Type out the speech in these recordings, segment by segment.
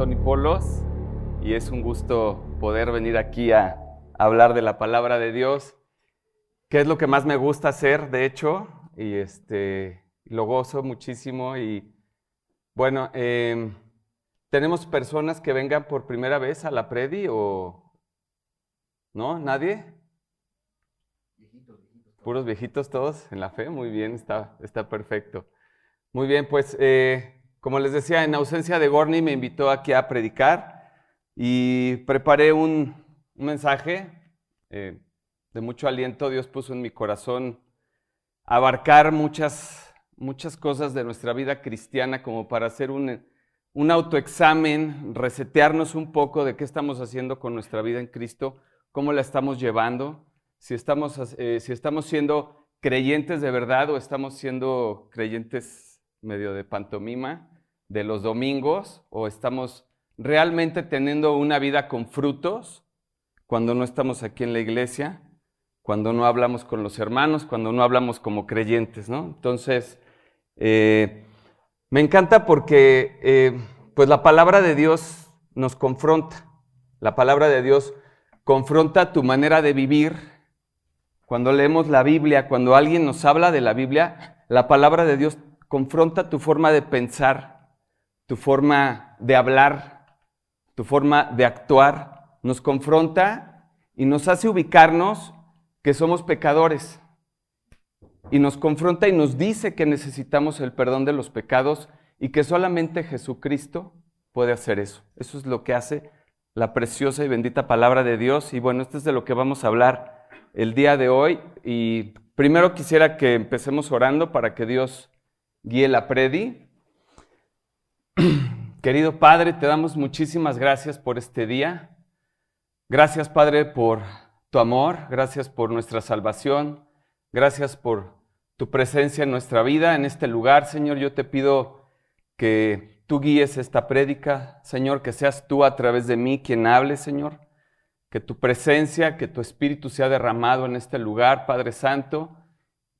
Tony Polos y es un gusto poder venir aquí a hablar de la palabra de Dios, que es lo que más me gusta hacer, de hecho, y este, lo gozo muchísimo. Y bueno, em, ¿tenemos personas que vengan por primera vez a la Predi o no? ¿Nadie? Puros viejitos todos en la fe, muy bien, está, está perfecto. Muy bien, pues eh, como les decía, en ausencia de Gorni me invitó aquí a predicar y preparé un, mensaje eh, de mucho aliento. Dios puso en mi corazón abarcar muchas, muchas cosas de nuestra vida cristiana como para hacer un, un autoexamen, resetearnos un poco de qué estamos haciendo con nuestra vida en Cristo, cómo la estamos llevando, si estamos, eh, si estamos siendo creyentes de verdad o estamos siendo creyentes medio de pantomima de los domingos o estamos realmente teniendo una vida con frutos cuando no estamos aquí en la iglesia, cuando no hablamos con los hermanos, cuando no hablamos como creyentes, ¿no? Entonces, eh, me encanta porque eh, pues la palabra de Dios nos confronta, la palabra de Dios confronta tu manera de vivir. Cuando leemos la Biblia, cuando alguien nos habla de la Biblia, la palabra de Dios confronta tu forma de pensar, tu forma de hablar, tu forma de actuar, nos confronta y nos hace ubicarnos que somos pecadores. Y nos confronta y nos dice que necesitamos el perdón de los pecados y que solamente Jesucristo puede hacer eso. Eso es lo que hace la preciosa y bendita palabra de Dios. Y bueno, esto es de lo que vamos a hablar el día de hoy. Y primero quisiera que empecemos orando para que Dios guíe la predi. Querido Padre, te damos muchísimas gracias por este día. Gracias, Padre, por tu amor. Gracias por nuestra salvación. Gracias por tu presencia en nuestra vida, en este lugar. Señor, yo te pido que tú guíes esta prédica. Señor, que seas tú a través de mí quien hable, Señor. Que tu presencia, que tu espíritu sea derramado en este lugar, Padre Santo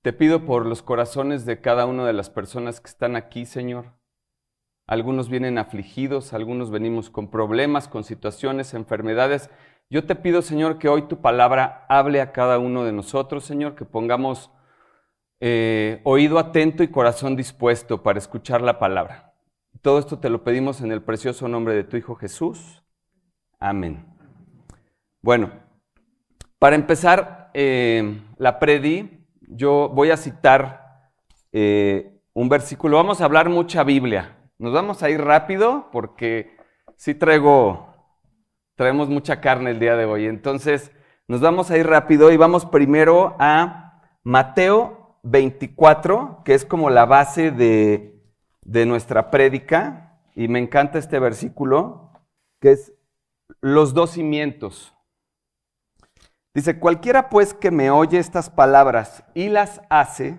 te pido por los corazones de cada una de las personas que están aquí, Señor. Algunos vienen afligidos, algunos venimos con problemas, con situaciones, enfermedades. Yo te pido, Señor, que hoy tu palabra hable a cada uno de nosotros, Señor, que pongamos eh, oído atento y corazón dispuesto para escuchar la palabra. Todo esto te lo pedimos en el precioso nombre de tu Hijo Jesús. Amén. Bueno, para empezar, eh, la predi yo voy a citar eh, un versículo. Vamos a hablar mucha Biblia. Nos vamos a ir rápido porque sí traigo, traemos mucha carne el día de hoy. Entonces, nos vamos a ir rápido y vamos primero a Mateo 24, que es como la base de, de nuestra prédica. Y me encanta este versículo, que es los dos cimientos. Dice, cualquiera pues que me oye estas palabras y las hace,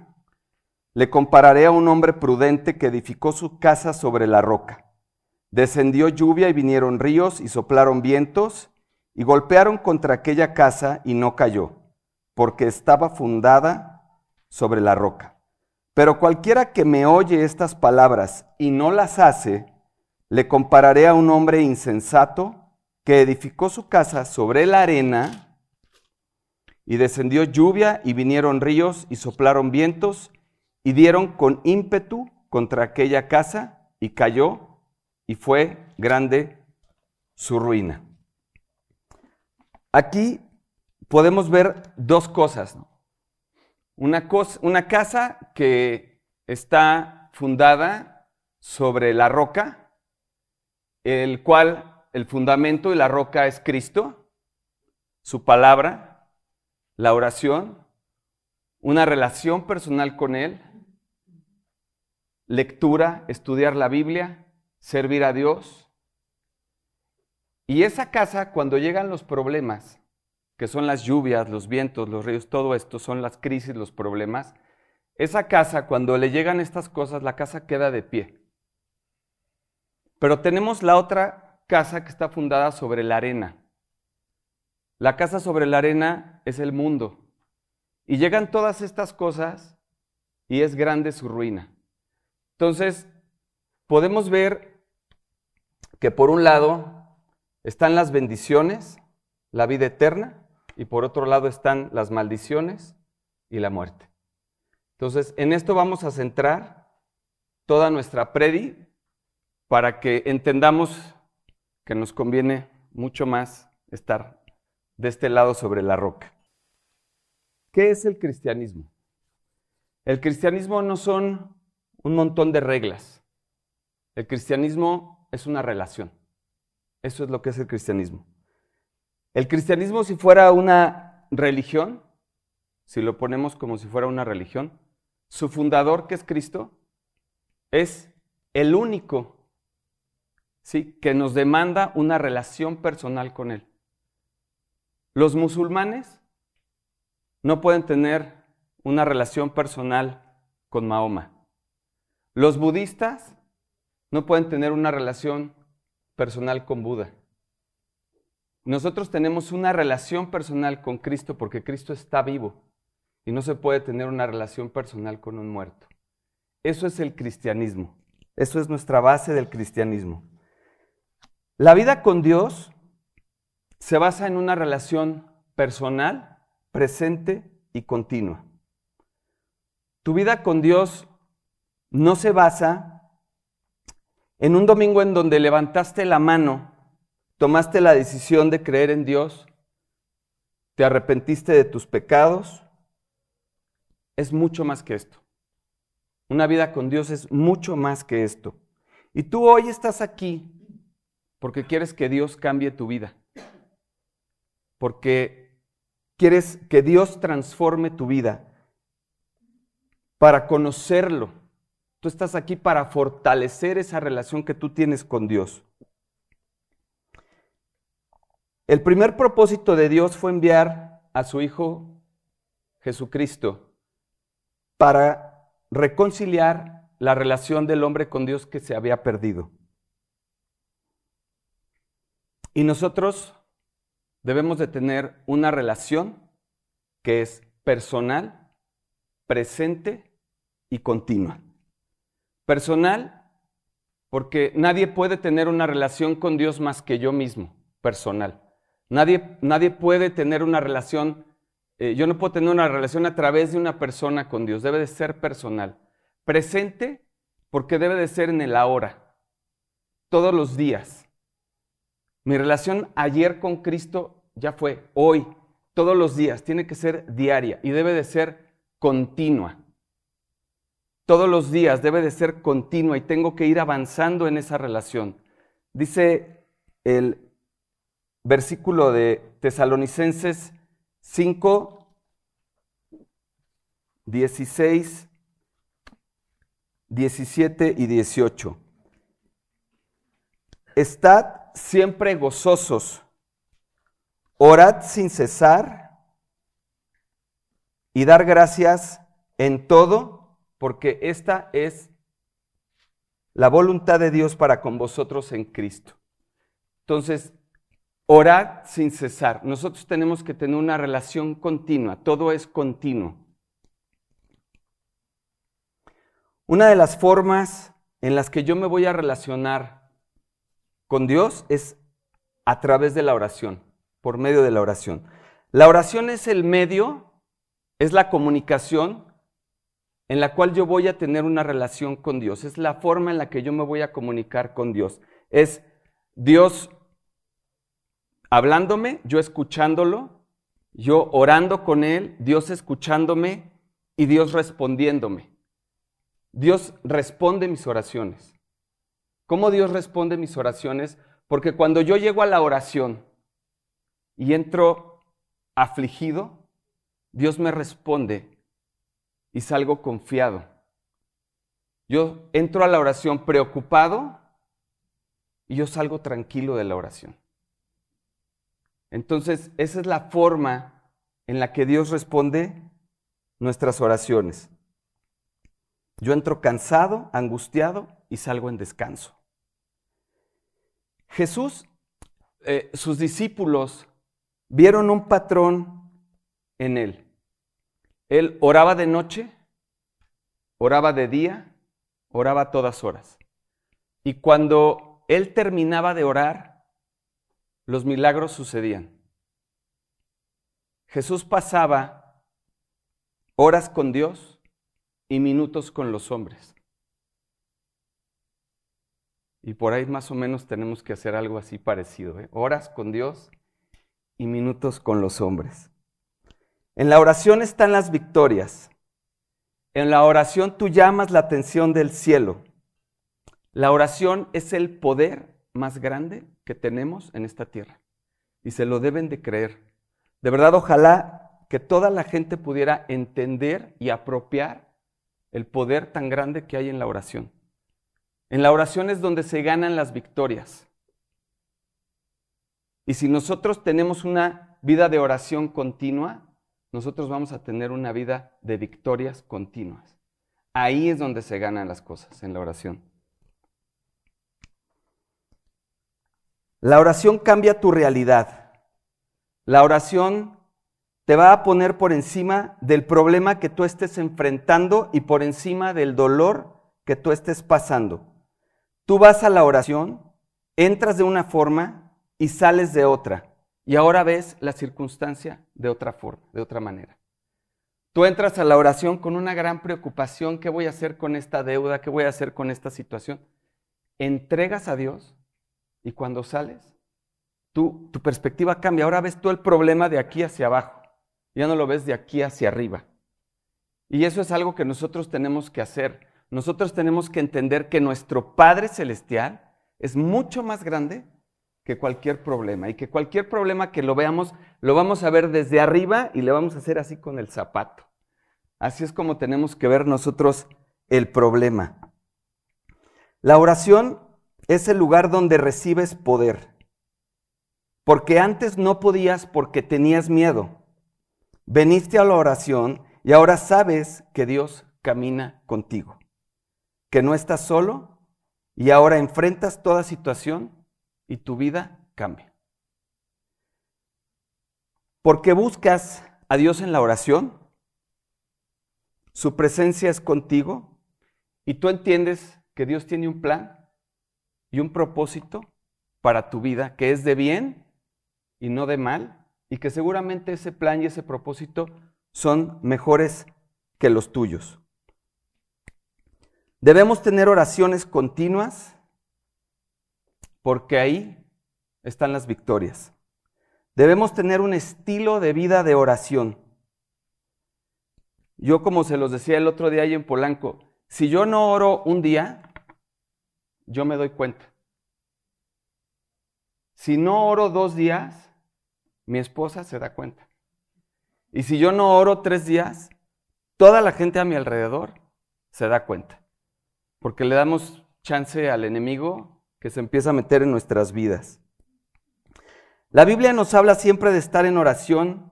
le compararé a un hombre prudente que edificó su casa sobre la roca. Descendió lluvia y vinieron ríos y soplaron vientos y golpearon contra aquella casa y no cayó, porque estaba fundada sobre la roca. Pero cualquiera que me oye estas palabras y no las hace, le compararé a un hombre insensato que edificó su casa sobre la arena y descendió lluvia y vinieron ríos y soplaron vientos y dieron con ímpetu contra aquella casa y cayó y fue grande su ruina. Aquí podemos ver dos cosas. Una, una casa que está fundada sobre la roca, el cual el fundamento y la roca es Cristo, su palabra, la oración, una relación personal con Él, lectura, estudiar la Biblia, servir a Dios. Y esa casa, cuando llegan los problemas, que son las lluvias, los vientos, los ríos, todo esto son las crisis, los problemas, esa casa, cuando le llegan estas cosas, la casa queda de pie. Pero tenemos la otra casa que está fundada sobre la arena. La casa sobre la arena es el mundo. Y llegan todas estas cosas y es grande su ruina. Entonces, podemos ver que por un lado están las bendiciones, la vida eterna, y por otro lado están las maldiciones y la muerte. Entonces, en esto vamos a centrar toda nuestra predi para que entendamos que nos conviene mucho más estar de este lado sobre la roca. ¿Qué es el cristianismo? El cristianismo no son un montón de reglas. El cristianismo es una relación. Eso es lo que es el cristianismo. El cristianismo si fuera una religión, si lo ponemos como si fuera una religión, su fundador, que es Cristo, es el único ¿sí? que nos demanda una relación personal con Él. Los musulmanes no pueden tener una relación personal con Mahoma. Los budistas no pueden tener una relación personal con Buda. Nosotros tenemos una relación personal con Cristo porque Cristo está vivo y no se puede tener una relación personal con un muerto. Eso es el cristianismo. Eso es nuestra base del cristianismo. La vida con Dios se basa en una relación personal, presente y continua. Tu vida con Dios no se basa en un domingo en donde levantaste la mano, tomaste la decisión de creer en Dios, te arrepentiste de tus pecados. Es mucho más que esto. Una vida con Dios es mucho más que esto. Y tú hoy estás aquí porque quieres que Dios cambie tu vida. Porque quieres que Dios transforme tu vida para conocerlo. Tú estás aquí para fortalecer esa relación que tú tienes con Dios. El primer propósito de Dios fue enviar a su Hijo Jesucristo para reconciliar la relación del hombre con Dios que se había perdido. Y nosotros debemos de tener una relación que es personal, presente y continua. Personal, porque nadie puede tener una relación con Dios más que yo mismo, personal. Nadie, nadie puede tener una relación, eh, yo no puedo tener una relación a través de una persona con Dios, debe de ser personal. Presente, porque debe de ser en el ahora, todos los días. Mi relación ayer con Cristo ya fue, hoy, todos los días, tiene que ser diaria y debe de ser continua todos los días, debe de ser continua y tengo que ir avanzando en esa relación. Dice el versículo de Tesalonicenses 5, 16, 17 y 18. Estad siempre gozosos, orad sin cesar y dar gracias en todo porque esta es la voluntad de Dios para con vosotros en Cristo. Entonces, orad sin cesar. Nosotros tenemos que tener una relación continua, todo es continuo. Una de las formas en las que yo me voy a relacionar con Dios es a través de la oración, por medio de la oración. La oración es el medio, es la comunicación en la cual yo voy a tener una relación con Dios. Es la forma en la que yo me voy a comunicar con Dios. Es Dios hablándome, yo escuchándolo, yo orando con Él, Dios escuchándome y Dios respondiéndome. Dios responde mis oraciones. ¿Cómo Dios responde mis oraciones? Porque cuando yo llego a la oración y entro afligido, Dios me responde y salgo confiado. Yo entro a la oración preocupado y yo salgo tranquilo de la oración. Entonces, esa es la forma en la que Dios responde nuestras oraciones. Yo entro cansado, angustiado y salgo en descanso. Jesús, eh, sus discípulos vieron un patrón en él. Él oraba de noche, oraba de día, oraba a todas horas. Y cuando él terminaba de orar, los milagros sucedían. Jesús pasaba horas con Dios y minutos con los hombres. Y por ahí más o menos tenemos que hacer algo así parecido. ¿eh? Horas con Dios y minutos con los hombres. En la oración están las victorias. En la oración tú llamas la atención del cielo. La oración es el poder más grande que tenemos en esta tierra. Y se lo deben de creer. De verdad, ojalá que toda la gente pudiera entender y apropiar el poder tan grande que hay en la oración. En la oración es donde se ganan las victorias. Y si nosotros tenemos una vida de oración continua, nosotros vamos a tener una vida de victorias continuas. Ahí es donde se ganan las cosas, en la oración. La oración cambia tu realidad. La oración te va a poner por encima del problema que tú estés enfrentando y por encima del dolor que tú estés pasando. Tú vas a la oración, entras de una forma y sales de otra. Y ahora ves la circunstancia de otra forma, de otra manera. Tú entras a la oración con una gran preocupación, ¿qué voy a hacer con esta deuda? ¿Qué voy a hacer con esta situación? Entregas a Dios y cuando sales, tú, tu perspectiva cambia. Ahora ves tú el problema de aquí hacia abajo, ya no lo ves de aquí hacia arriba. Y eso es algo que nosotros tenemos que hacer nosotros tenemos que entender que nuestro Padre Celestial es mucho más grande que cualquier problema y que cualquier problema que lo veamos lo vamos a ver desde arriba y le vamos a hacer así con el zapato. Así es como tenemos que ver nosotros el problema. La oración es el lugar donde recibes poder. Porque antes no podías porque tenías miedo. Veniste a la oración y ahora sabes que Dios camina contigo que no estás solo y ahora enfrentas toda situación y tu vida cambia. Porque buscas a Dios en la oración, su presencia es contigo y tú entiendes que Dios tiene un plan y un propósito para tu vida que es de bien y no de mal y que seguramente ese plan y ese propósito son mejores que los tuyos. Debemos tener oraciones continuas porque ahí están las victorias. Debemos tener un estilo de vida de oración. Yo como se los decía el otro día ahí en Polanco, si yo no oro un día, yo me doy cuenta. Si no oro dos días, mi esposa se da cuenta. Y si yo no oro tres días, toda la gente a mi alrededor se da cuenta porque le damos chance al enemigo que se empieza a meter en nuestras vidas. La Biblia nos habla siempre de estar en oración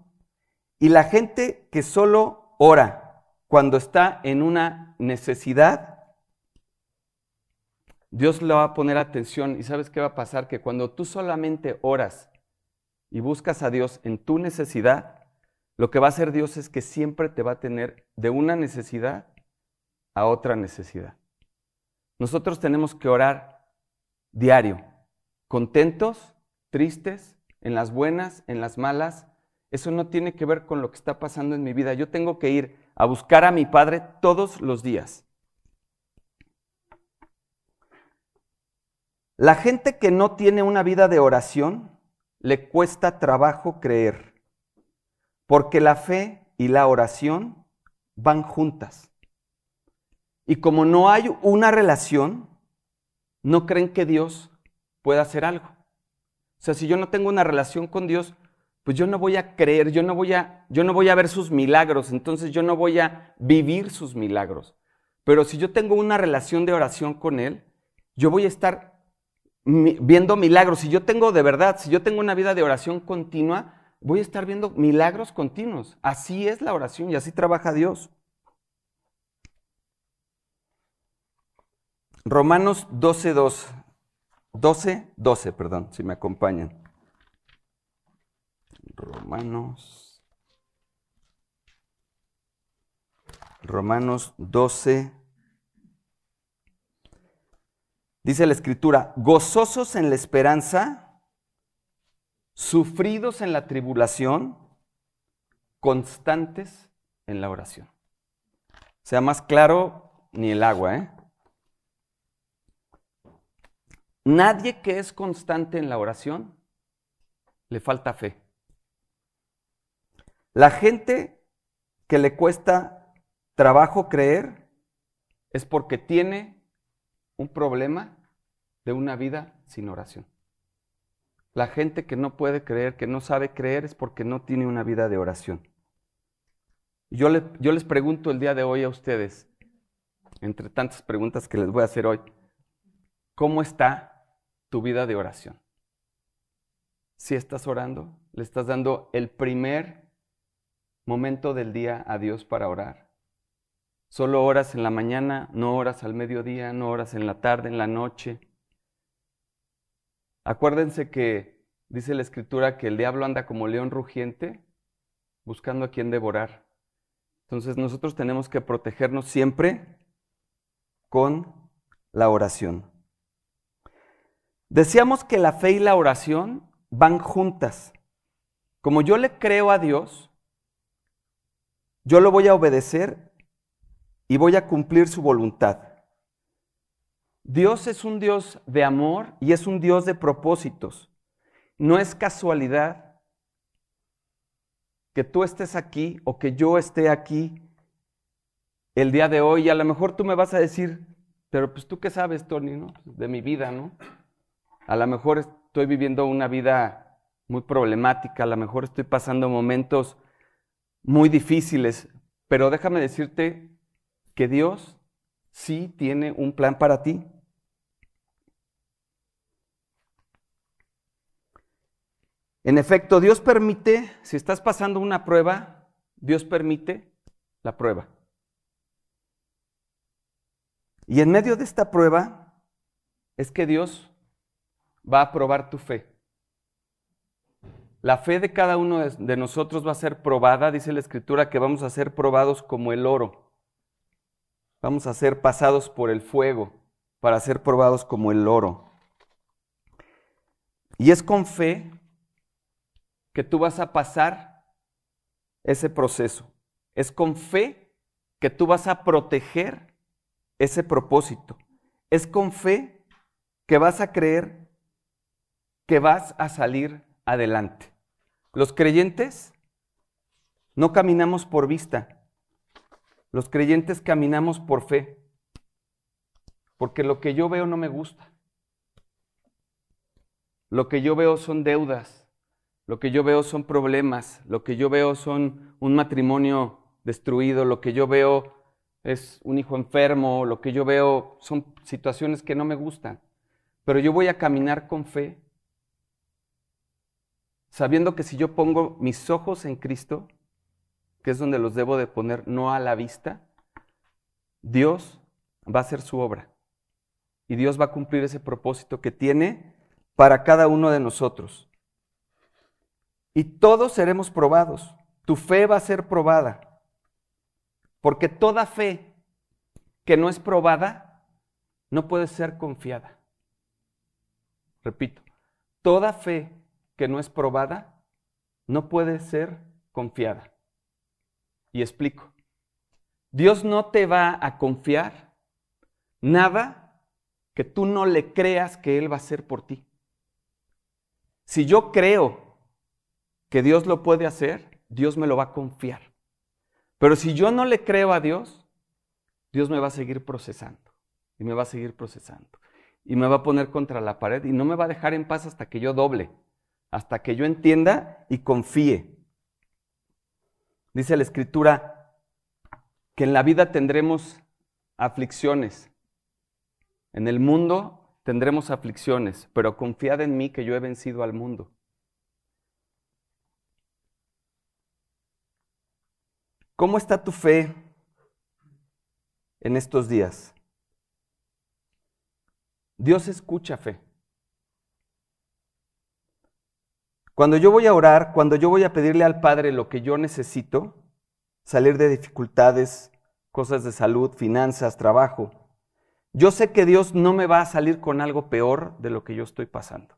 y la gente que solo ora cuando está en una necesidad, Dios le va a poner atención y sabes qué va a pasar, que cuando tú solamente oras y buscas a Dios en tu necesidad, lo que va a hacer Dios es que siempre te va a tener de una necesidad a otra necesidad. Nosotros tenemos que orar diario, contentos, tristes, en las buenas, en las malas. Eso no tiene que ver con lo que está pasando en mi vida. Yo tengo que ir a buscar a mi Padre todos los días. La gente que no tiene una vida de oración le cuesta trabajo creer, porque la fe y la oración van juntas. Y como no hay una relación, no creen que Dios pueda hacer algo. O sea, si yo no tengo una relación con Dios, pues yo no voy a creer, yo no voy a, yo no voy a ver sus milagros, entonces yo no voy a vivir sus milagros. Pero si yo tengo una relación de oración con Él, yo voy a estar viendo milagros. Si yo tengo de verdad, si yo tengo una vida de oración continua, voy a estar viendo milagros continuos. Así es la oración y así trabaja Dios. Romanos 12, 12, 12, perdón, si me acompañan. Romanos. Romanos 12. Dice la escritura, gozosos en la esperanza, sufridos en la tribulación, constantes en la oración. Sea más claro ni el agua, ¿eh? Nadie que es constante en la oración le falta fe. La gente que le cuesta trabajo creer es porque tiene un problema de una vida sin oración. La gente que no puede creer, que no sabe creer, es porque no tiene una vida de oración. Yo, yo les pregunto el día de hoy a ustedes, entre tantas preguntas que les voy a hacer hoy, ¿cómo está tu vida de oración? Si estás orando, le estás dando el primer momento del día a Dios para orar. Solo oras en la mañana, no oras al mediodía, no oras en la tarde, en la noche. Acuérdense que dice la escritura que el diablo anda como león rugiente buscando a quien devorar. Entonces nosotros tenemos que protegernos siempre con la oración. Decíamos que la fe y la oración van juntas. Como yo le creo a Dios, yo lo voy a obedecer y voy a cumplir su voluntad. Dios es un Dios de amor y es un Dios de propósitos. No es casualidad que tú estés aquí o que yo esté aquí el día de hoy. Y a lo mejor tú me vas a decir, pero pues tú qué sabes, Tony, ¿no? De mi vida, ¿no? A lo mejor estoy viviendo una vida muy problemática, a lo mejor estoy pasando momentos muy difíciles, pero déjame decirte que Dios sí tiene un plan para ti. En efecto, Dios permite, si estás pasando una prueba, Dios permite la prueba. Y en medio de esta prueba es que Dios va a probar tu fe. La fe de cada uno de nosotros va a ser probada, dice la Escritura, que vamos a ser probados como el oro. Vamos a ser pasados por el fuego para ser probados como el oro. Y es con fe que tú vas a pasar ese proceso. Es con fe que tú vas a proteger ese propósito. Es con fe que vas a creer que vas a salir adelante. Los creyentes no caminamos por vista. Los creyentes caminamos por fe. Porque lo que yo veo no me gusta. Lo que yo veo son deudas, lo que yo veo son problemas, lo que yo veo son un matrimonio destruido, lo que yo veo es un hijo enfermo, lo que yo veo son situaciones que no me gustan. Pero yo voy a caminar con fe, sabiendo que si yo pongo mis ojos en Cristo, que es donde los debo de poner, no a la vista, Dios va a hacer su obra. Y Dios va a cumplir ese propósito que tiene para cada uno de nosotros y todos seremos probados. Tu fe va a ser probada. Porque toda fe que no es probada no puede ser confiada. Repito, toda fe que no es probada no puede ser confiada. Y explico. Dios no te va a confiar nada que tú no le creas que Él va a hacer por ti. Si yo creo que Dios lo puede hacer, Dios me lo va a confiar. Pero si yo no le creo a Dios, Dios me va a seguir procesando y me va a seguir procesando y me va a poner contra la pared y no me va a dejar en paz hasta que yo doble, hasta que yo entienda y confíe. Dice la escritura que en la vida tendremos aflicciones. En el mundo tendremos aflicciones, pero confiad en mí que yo he vencido al mundo. ¿Cómo está tu fe en estos días? Dios escucha fe. Cuando yo voy a orar, cuando yo voy a pedirle al Padre lo que yo necesito, salir de dificultades, cosas de salud, finanzas, trabajo, Yo sé que Dios no me va a salir con algo peor de lo que yo estoy pasando.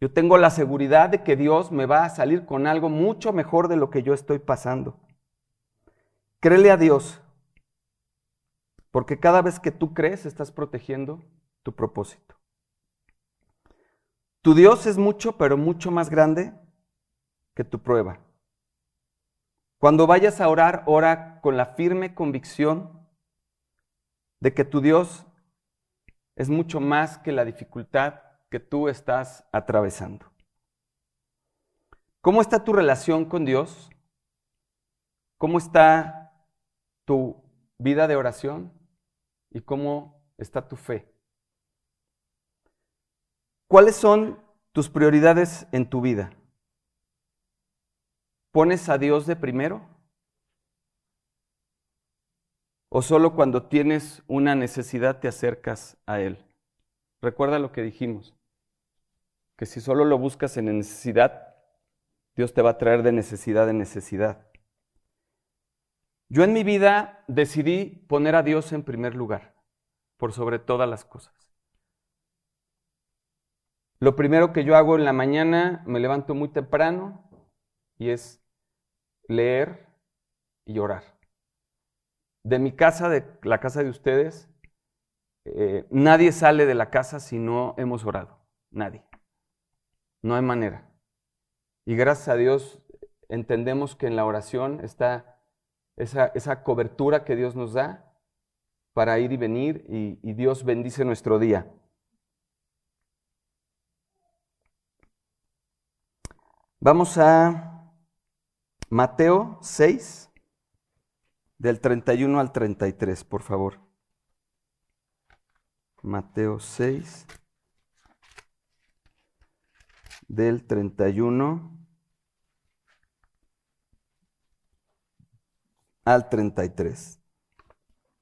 Yo tengo la seguridad de que Dios me va a salir con algo mucho mejor de lo que yo estoy pasando. Créele a Dios, porque cada vez que tú crees estás protegiendo tu propósito. Tu Dios es mucho, pero mucho más grande que tu prueba. Cuando vayas a orar, ora con la firme convicción de que tu Dios es mucho más que la dificultad que tú estás atravesando. ¿Cómo está tu relación con Dios? ¿Cómo está tu vida de oración? ¿Y cómo está tu fe? ¿Cuáles son tus prioridades en tu vida? ¿Pones a Dios de primero? ¿O solo cuando tienes una necesidad te acercas a Él? Recuerda lo que dijimos, que si solo lo buscas en necesidad, Dios te va a traer de necesidad en necesidad. Yo en mi vida decidí poner a Dios en primer lugar, por sobre todas las cosas. Lo primero que yo hago en la mañana, me levanto muy temprano y es leer y orar. De mi casa, de la casa de ustedes, eh, nadie sale de la casa si no hemos orado. Nadie. No hay manera. Y gracias a Dios entendemos que en la oración está esa, cobertura que Dios nos da para ir y venir y Dios bendice nuestro día. Vamos a Mateo 6, del 31 al 33, por favor. Mateo 6, del 31 al 33.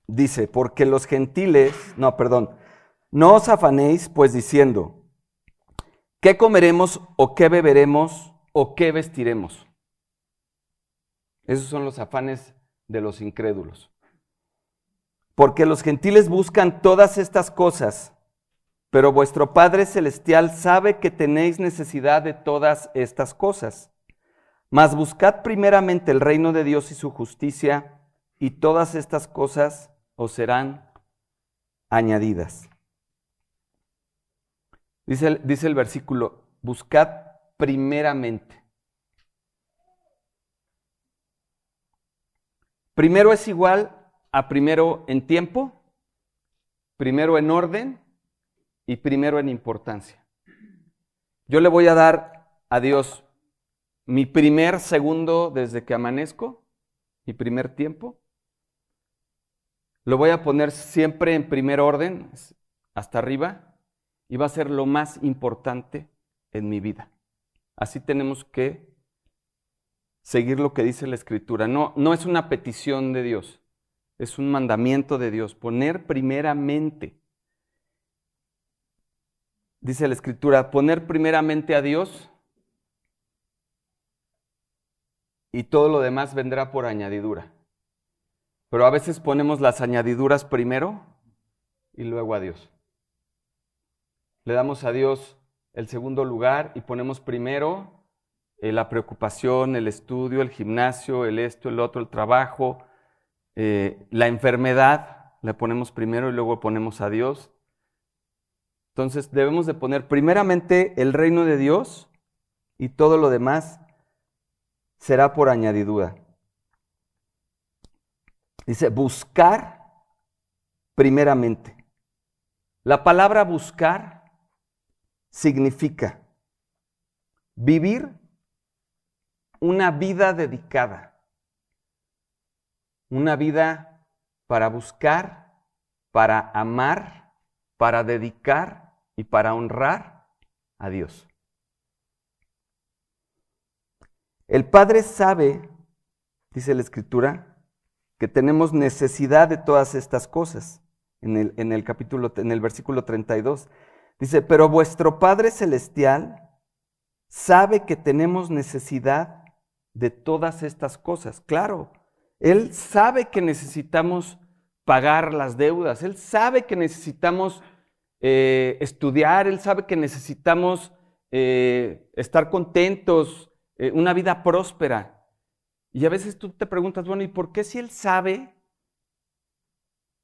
Dice, porque los gentiles, no, perdón, no os afanéis pues diciendo, ¿qué comeremos o qué beberemos o qué vestiremos? Esos son los afanes de los incrédulos. Porque los gentiles buscan todas estas cosas, pero vuestro Padre Celestial sabe que tenéis necesidad de todas estas cosas. Mas buscad primeramente el reino de Dios y su justicia, y todas estas cosas os serán añadidas. Dice, dice el versículo, buscad primeramente. Primero es igual a primero en tiempo, primero en orden y primero en importancia. Yo le voy a dar a Dios mi primer segundo desde que amanezco, mi primer tiempo. Lo voy a poner siempre en primer orden, hasta arriba, y va a ser lo más importante en mi vida. Así tenemos que seguir lo que dice la Escritura. No, no es una petición de Dios, es un mandamiento de Dios, poner primeramente. Dice la escritura, poner primeramente a Dios y todo lo demás vendrá por añadidura. Pero a veces ponemos las añadiduras primero y luego a Dios. Le damos a Dios el segundo lugar y ponemos primero eh, la preocupación, el estudio, el gimnasio, el esto, el otro, el trabajo, eh, la enfermedad la ponemos primero y luego ponemos a Dios. Entonces debemos de poner primeramente el reino de Dios y todo lo demás será por añadidura. Dice, buscar primeramente. La palabra buscar significa vivir una vida dedicada una vida para buscar, para amar, para dedicar y para honrar a Dios. El Padre sabe, dice la Escritura, que tenemos necesidad de todas estas cosas. En el, en el capítulo, en el versículo 32. Dice, pero vuestro Padre Celestial sabe que tenemos necesidad de todas estas cosas. Claro, él sabe que necesitamos pagar las deudas. Él sabe que necesitamos eh, estudiar, Él sabe que necesitamos eh, estar contentos, eh, una vida próspera. Y a veces tú te preguntas, bueno, ¿y por qué si Él sabe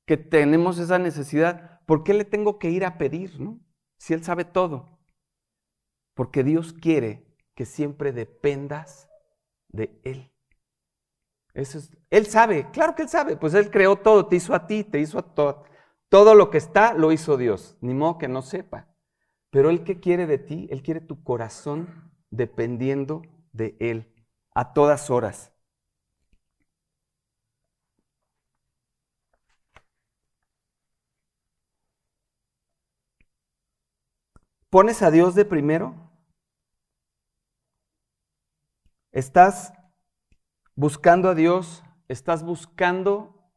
que tenemos esa necesidad, por qué le tengo que ir a pedir, no? Si Él sabe todo. Porque Dios quiere que siempre dependas de Él. Eso es, él sabe, claro que Él sabe, pues Él creó todo, te hizo a ti, te hizo a todo. Todo lo que está lo hizo Dios, ni modo que no sepa. Pero Él qué quiere de ti? Él quiere tu corazón dependiendo de Él a todas horas. ¿Pones a Dios de primero? ¿Estás buscando a Dios? ¿Estás buscando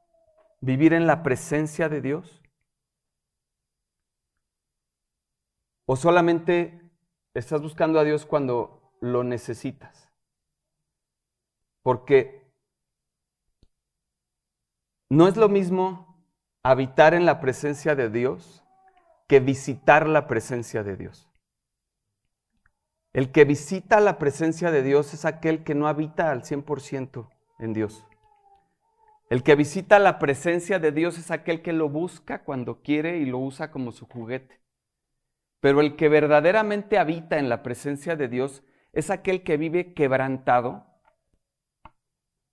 vivir en la presencia de Dios? ¿O solamente estás buscando a Dios cuando lo necesitas? Porque no es lo mismo habitar en la presencia de Dios que visitar la presencia de Dios. El que visita la presencia de Dios es aquel que no habita al 100% en Dios. El que visita la presencia de Dios es aquel que lo busca cuando quiere y lo usa como su juguete. Pero el que verdaderamente habita en la presencia de Dios es aquel que vive quebrantado,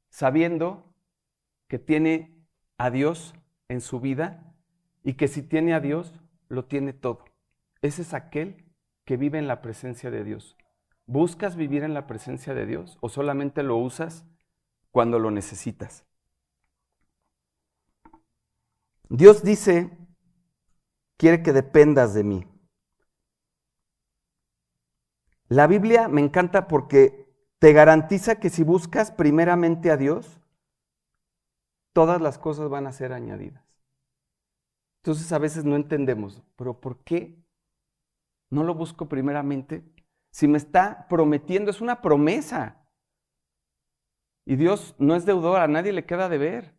sabiendo que tiene a Dios en su vida y que si tiene a Dios, lo tiene todo. Ese es aquel que vive en la presencia de Dios. ¿Buscas vivir en la presencia de Dios o solamente lo usas cuando lo necesitas? Dios dice, quiere que dependas de mí. La Biblia me encanta porque te garantiza que si buscas primeramente a Dios, todas las cosas van a ser añadidas. Entonces a veces no entendemos, pero ¿por qué no lo busco primeramente? Si me está prometiendo, es una promesa. Y Dios no es deudor, a nadie le queda de ver.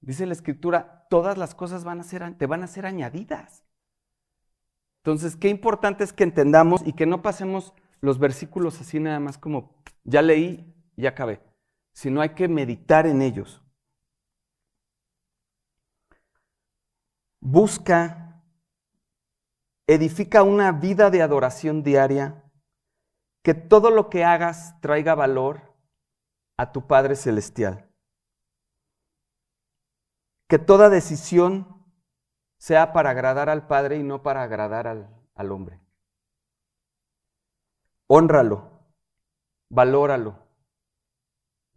Dice la escritura, todas las cosas van a ser, te van a ser añadidas. Entonces, qué importante es que entendamos y que no pasemos los versículos así nada más como, ya leí, ya acabé, sino hay que meditar en ellos. Busca, edifica una vida de adoración diaria, que todo lo que hagas traiga valor a tu Padre Celestial. Que toda decisión sea para agradar al Padre y no para agradar al, al hombre. Honralo, valóralo,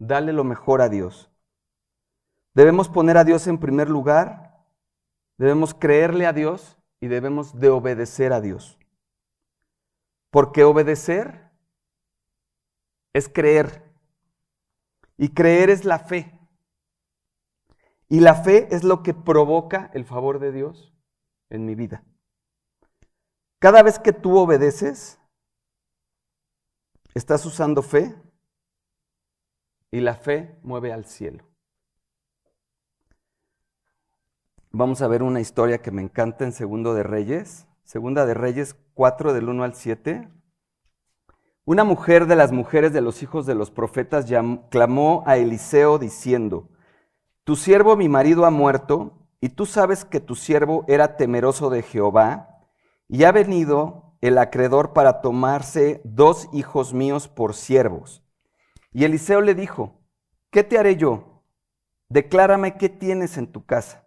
dale lo mejor a Dios. Debemos poner a Dios en primer lugar, debemos creerle a Dios y debemos de obedecer a Dios. Porque obedecer es creer y creer es la fe. Y la fe es lo que provoca el favor de Dios en mi vida. Cada vez que tú obedeces, estás usando fe y la fe mueve al cielo. Vamos a ver una historia que me encanta en Segundo de Reyes, Segunda de Reyes 4 del 1 al 7. Una mujer de las mujeres de los hijos de los profetas clamó a Eliseo diciendo, tu siervo mi marido ha muerto, y tú sabes que tu siervo era temeroso de Jehová, y ha venido el acreedor para tomarse dos hijos míos por siervos. Y Eliseo le dijo, ¿qué te haré yo? Declárame qué tienes en tu casa.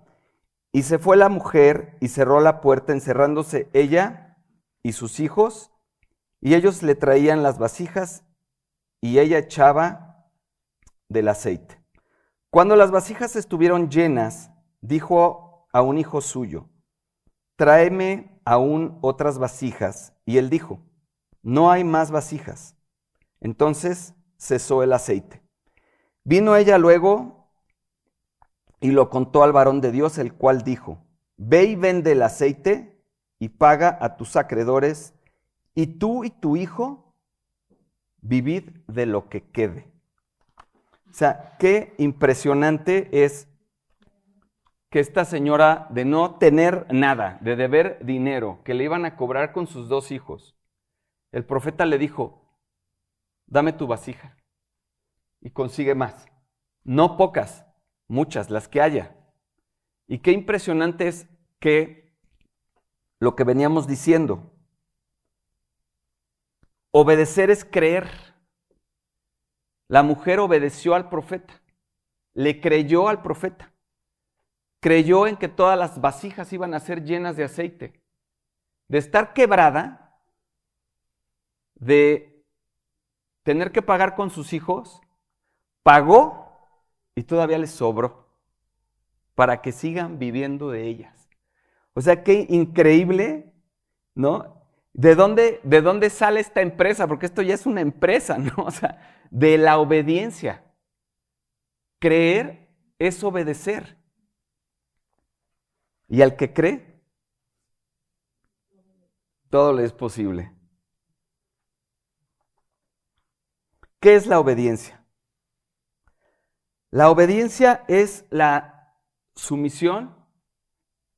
Y se fue la mujer y cerró la puerta, encerrándose ella y sus hijos, y ellos le traían las vasijas, y ella echaba del aceite. Cuando las vasijas estuvieron llenas, dijo a un hijo suyo, tráeme aún otras vasijas. Y él dijo, no hay más vasijas. Entonces cesó el aceite. Vino ella luego y lo contó al varón de Dios, el cual dijo, ve y vende el aceite y paga a tus acreedores, y tú y tu hijo vivid de lo que quede. O sea, qué impresionante es que esta señora de no tener nada, de deber dinero, que le iban a cobrar con sus dos hijos, el profeta le dijo, dame tu vasija y consigue más. No pocas, muchas, las que haya. Y qué impresionante es que lo que veníamos diciendo, obedecer es creer. La mujer obedeció al profeta, le creyó al profeta, creyó en que todas las vasijas iban a ser llenas de aceite. De estar quebrada, de tener que pagar con sus hijos, pagó y todavía les sobró para que sigan viviendo de ellas. O sea, qué increíble, ¿no? ¿De dónde, ¿De dónde sale esta empresa? Porque esto ya es una empresa, ¿no? O sea, de la obediencia. Creer es obedecer. Y al que cree, todo le es posible. ¿Qué es la obediencia? La obediencia es la sumisión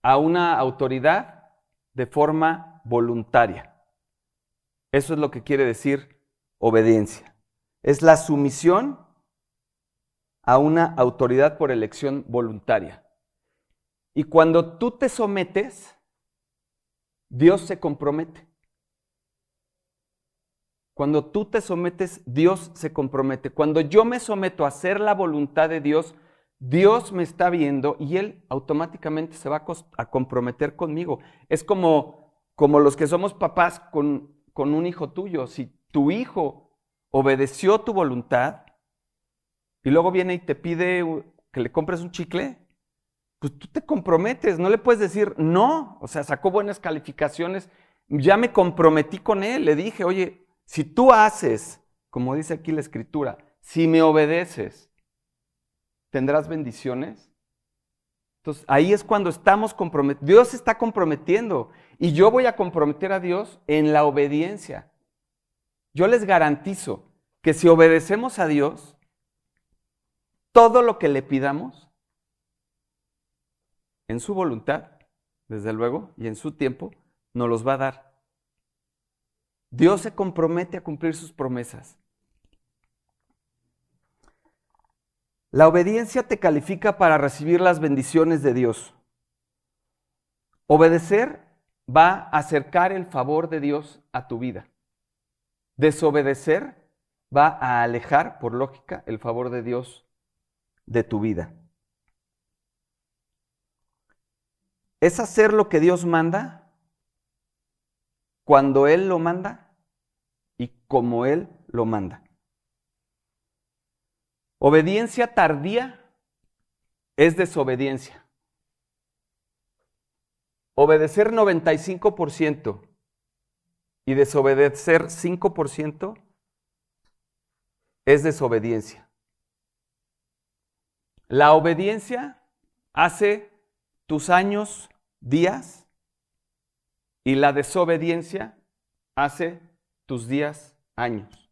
a una autoridad de forma voluntaria. Eso es lo que quiere decir obediencia. Es la sumisión a una autoridad por elección voluntaria. Y cuando tú te sometes, Dios se compromete. Cuando tú te sometes, Dios se compromete. Cuando yo me someto a hacer la voluntad de Dios, Dios me está viendo y Él automáticamente se va a comprometer conmigo. Es como, como los que somos papás con, con un hijo tuyo. Si tu hijo obedeció tu voluntad y luego viene y te pide que le compres un chicle, pues tú te comprometes, no le puedes decir no, o sea, sacó buenas calificaciones, ya me comprometí con él, le dije, oye, si tú haces, como dice aquí la escritura, si me obedeces, tendrás bendiciones. Entonces ahí es cuando estamos comprometidos. Dios está comprometiendo y yo voy a comprometer a Dios en la obediencia. Yo les garantizo que si obedecemos a Dios, todo lo que le pidamos, en su voluntad, desde luego, y en su tiempo, nos los va a dar. Dios se compromete a cumplir sus promesas. La obediencia te califica para recibir las bendiciones de Dios. Obedecer va a acercar el favor de Dios a tu vida. Desobedecer va a alejar, por lógica, el favor de Dios de tu vida. Es hacer lo que Dios manda cuando Él lo manda y como Él lo manda. Obediencia tardía es desobediencia. Obedecer 95% y desobedecer 5% es desobediencia. La obediencia hace tus años días y la desobediencia hace tus días años.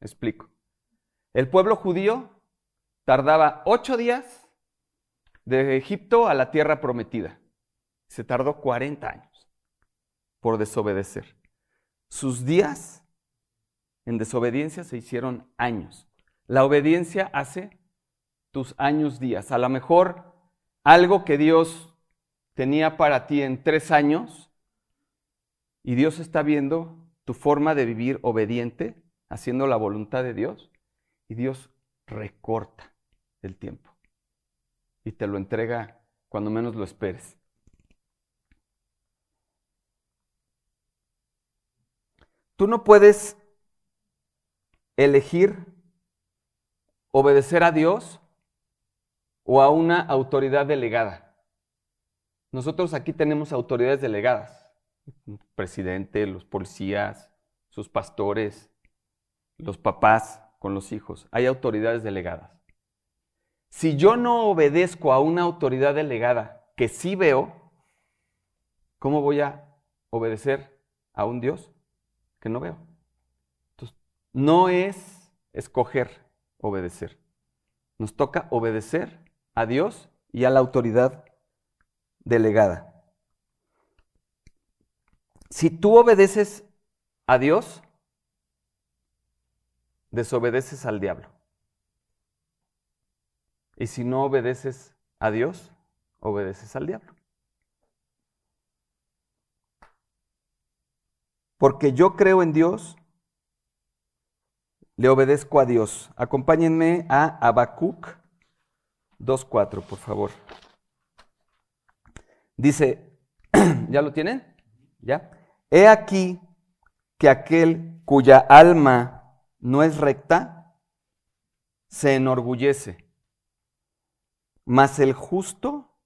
explico. El pueblo judío tardaba ocho días de Egipto a la tierra prometida. Se tardó 40 años por desobedecer. Sus días en desobediencia se hicieron años. La obediencia hace tus años días. A lo mejor algo que Dios tenía para ti en tres años y Dios está viendo tu forma de vivir obediente, haciendo la voluntad de Dios, y Dios recorta el tiempo y te lo entrega cuando menos lo esperes. Tú no puedes elegir obedecer a Dios o a una autoridad delegada. Nosotros aquí tenemos autoridades delegadas, el presidente, los policías, sus pastores, los papás con los hijos. Hay autoridades delegadas. Si yo no obedezco a una autoridad delegada que sí veo, ¿cómo voy a obedecer a un Dios que no veo? Entonces, no es escoger obedecer. Nos toca obedecer a Dios y a la autoridad delegada. Si tú obedeces a Dios, desobedeces al diablo. Y si no obedeces a Dios, obedeces al diablo. Porque yo creo en Dios, le obedezco a Dios. Acompáñenme a Habacuc 2.4, por favor. Dice, ¿ya lo tienen? ¿Ya? He aquí que aquel cuya alma no es recta, se enorgullece, mas el justo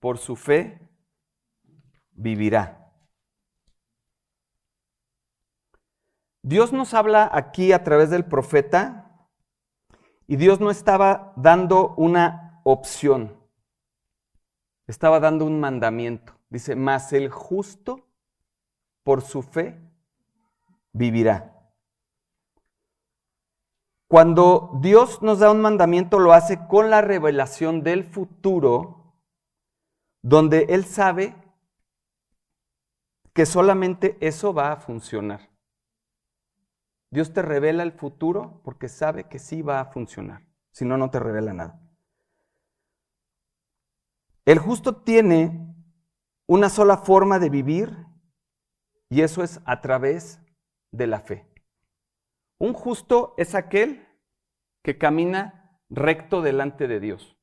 por su fe vivirá. Dios nos habla aquí a través del profeta y Dios no estaba dando una opción, estaba dando un mandamiento. Dice, mas el justo por su fe vivirá. Cuando Dios nos da un mandamiento, lo hace con la revelación del futuro, donde Él sabe que solamente eso va a funcionar. Dios te revela el futuro porque sabe que sí va a funcionar. Si no, no te revela nada. El justo tiene una sola forma de vivir y eso es a través de la fe. Un justo es aquel que camina recto delante de Dios,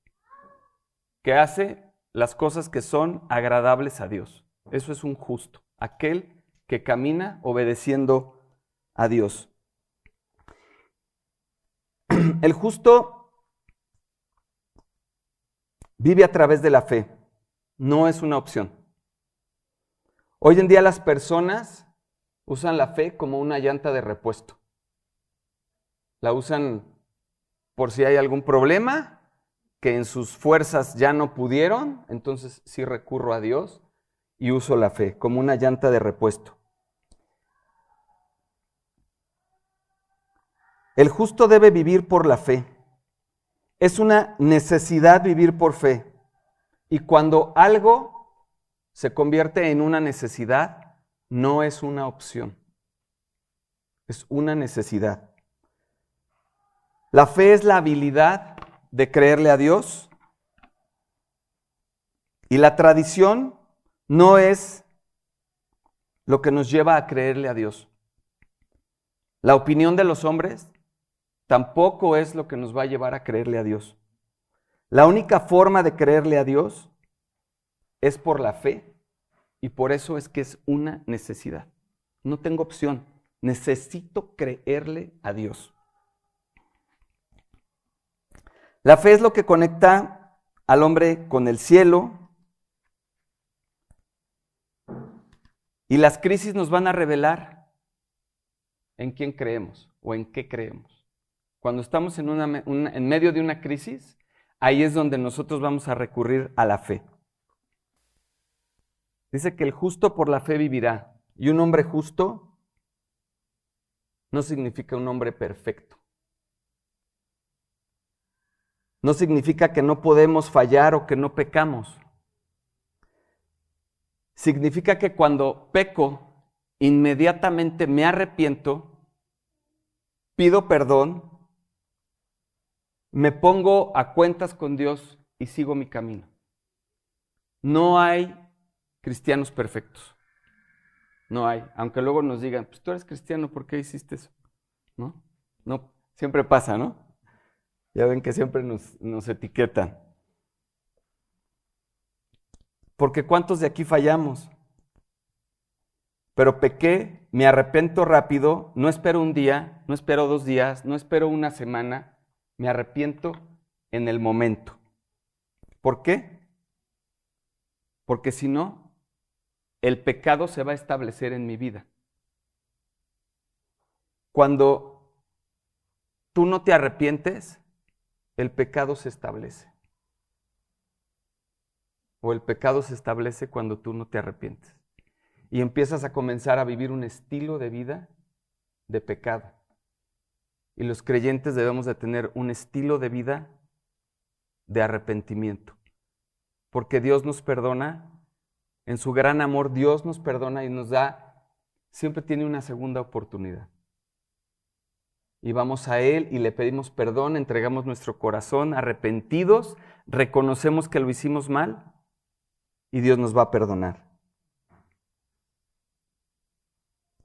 que hace las cosas que son agradables a Dios. Eso es un justo, aquel que camina obedeciendo a Dios. El justo vive a través de la fe, no es una opción. Hoy en día las personas usan la fe como una llanta de repuesto. La usan por si hay algún problema, que en sus fuerzas ya no pudieron, entonces sí recurro a Dios y uso la fe como una llanta de repuesto. El justo debe vivir por la fe. Es una necesidad vivir por fe. Y cuando algo se convierte en una necesidad, no es una opción. Es una necesidad. La fe es la habilidad de creerle a Dios. Y la tradición no es lo que nos lleva a creerle a Dios. La opinión de los hombres tampoco es lo que nos va a llevar a creerle a Dios. La única forma de creerle a Dios es por la fe y por eso es que es una necesidad. No tengo opción, necesito creerle a Dios. La fe es lo que conecta al hombre con el cielo y las crisis nos van a revelar en quién creemos o en qué creemos. Cuando estamos en, medio de una crisis, ahí es donde nosotros vamos a recurrir a la fe. Dice que el justo por la fe vivirá. Y un hombre justo no significa un hombre perfecto. No significa que no podemos fallar o que no pecamos. Significa que cuando peco, inmediatamente me arrepiento, pido perdón me pongo a cuentas con Dios y sigo mi camino. No hay cristianos perfectos. No hay. Aunque luego nos digan, pues tú eres cristiano, ¿por qué hiciste eso? ¿No? No, siempre pasa, ¿no? Ya ven que siempre nos, nos etiquetan. Porque ¿cuántos de aquí fallamos? Pero pequé, me arrepiento rápido, no espero un día, no espero dos días, no espero una semana, me arrepiento en el momento. ¿Por qué? Porque si no, el pecado se va a establecer en mi vida. Cuando tú no te arrepientes, el pecado se establece. O el pecado se establece cuando tú no te arrepientes. Y empiezas a comenzar a vivir un estilo de vida de pecado. Y los creyentes debemos de tener un estilo de vida de arrepentimiento. Porque Dios nos perdona, en su gran amor Dios nos perdona y nos da, siempre tiene una segunda oportunidad y vamos a Él y le pedimos perdón, entregamos nuestro corazón arrepentidos, reconocemos que lo hicimos mal y Dios nos va a perdonar.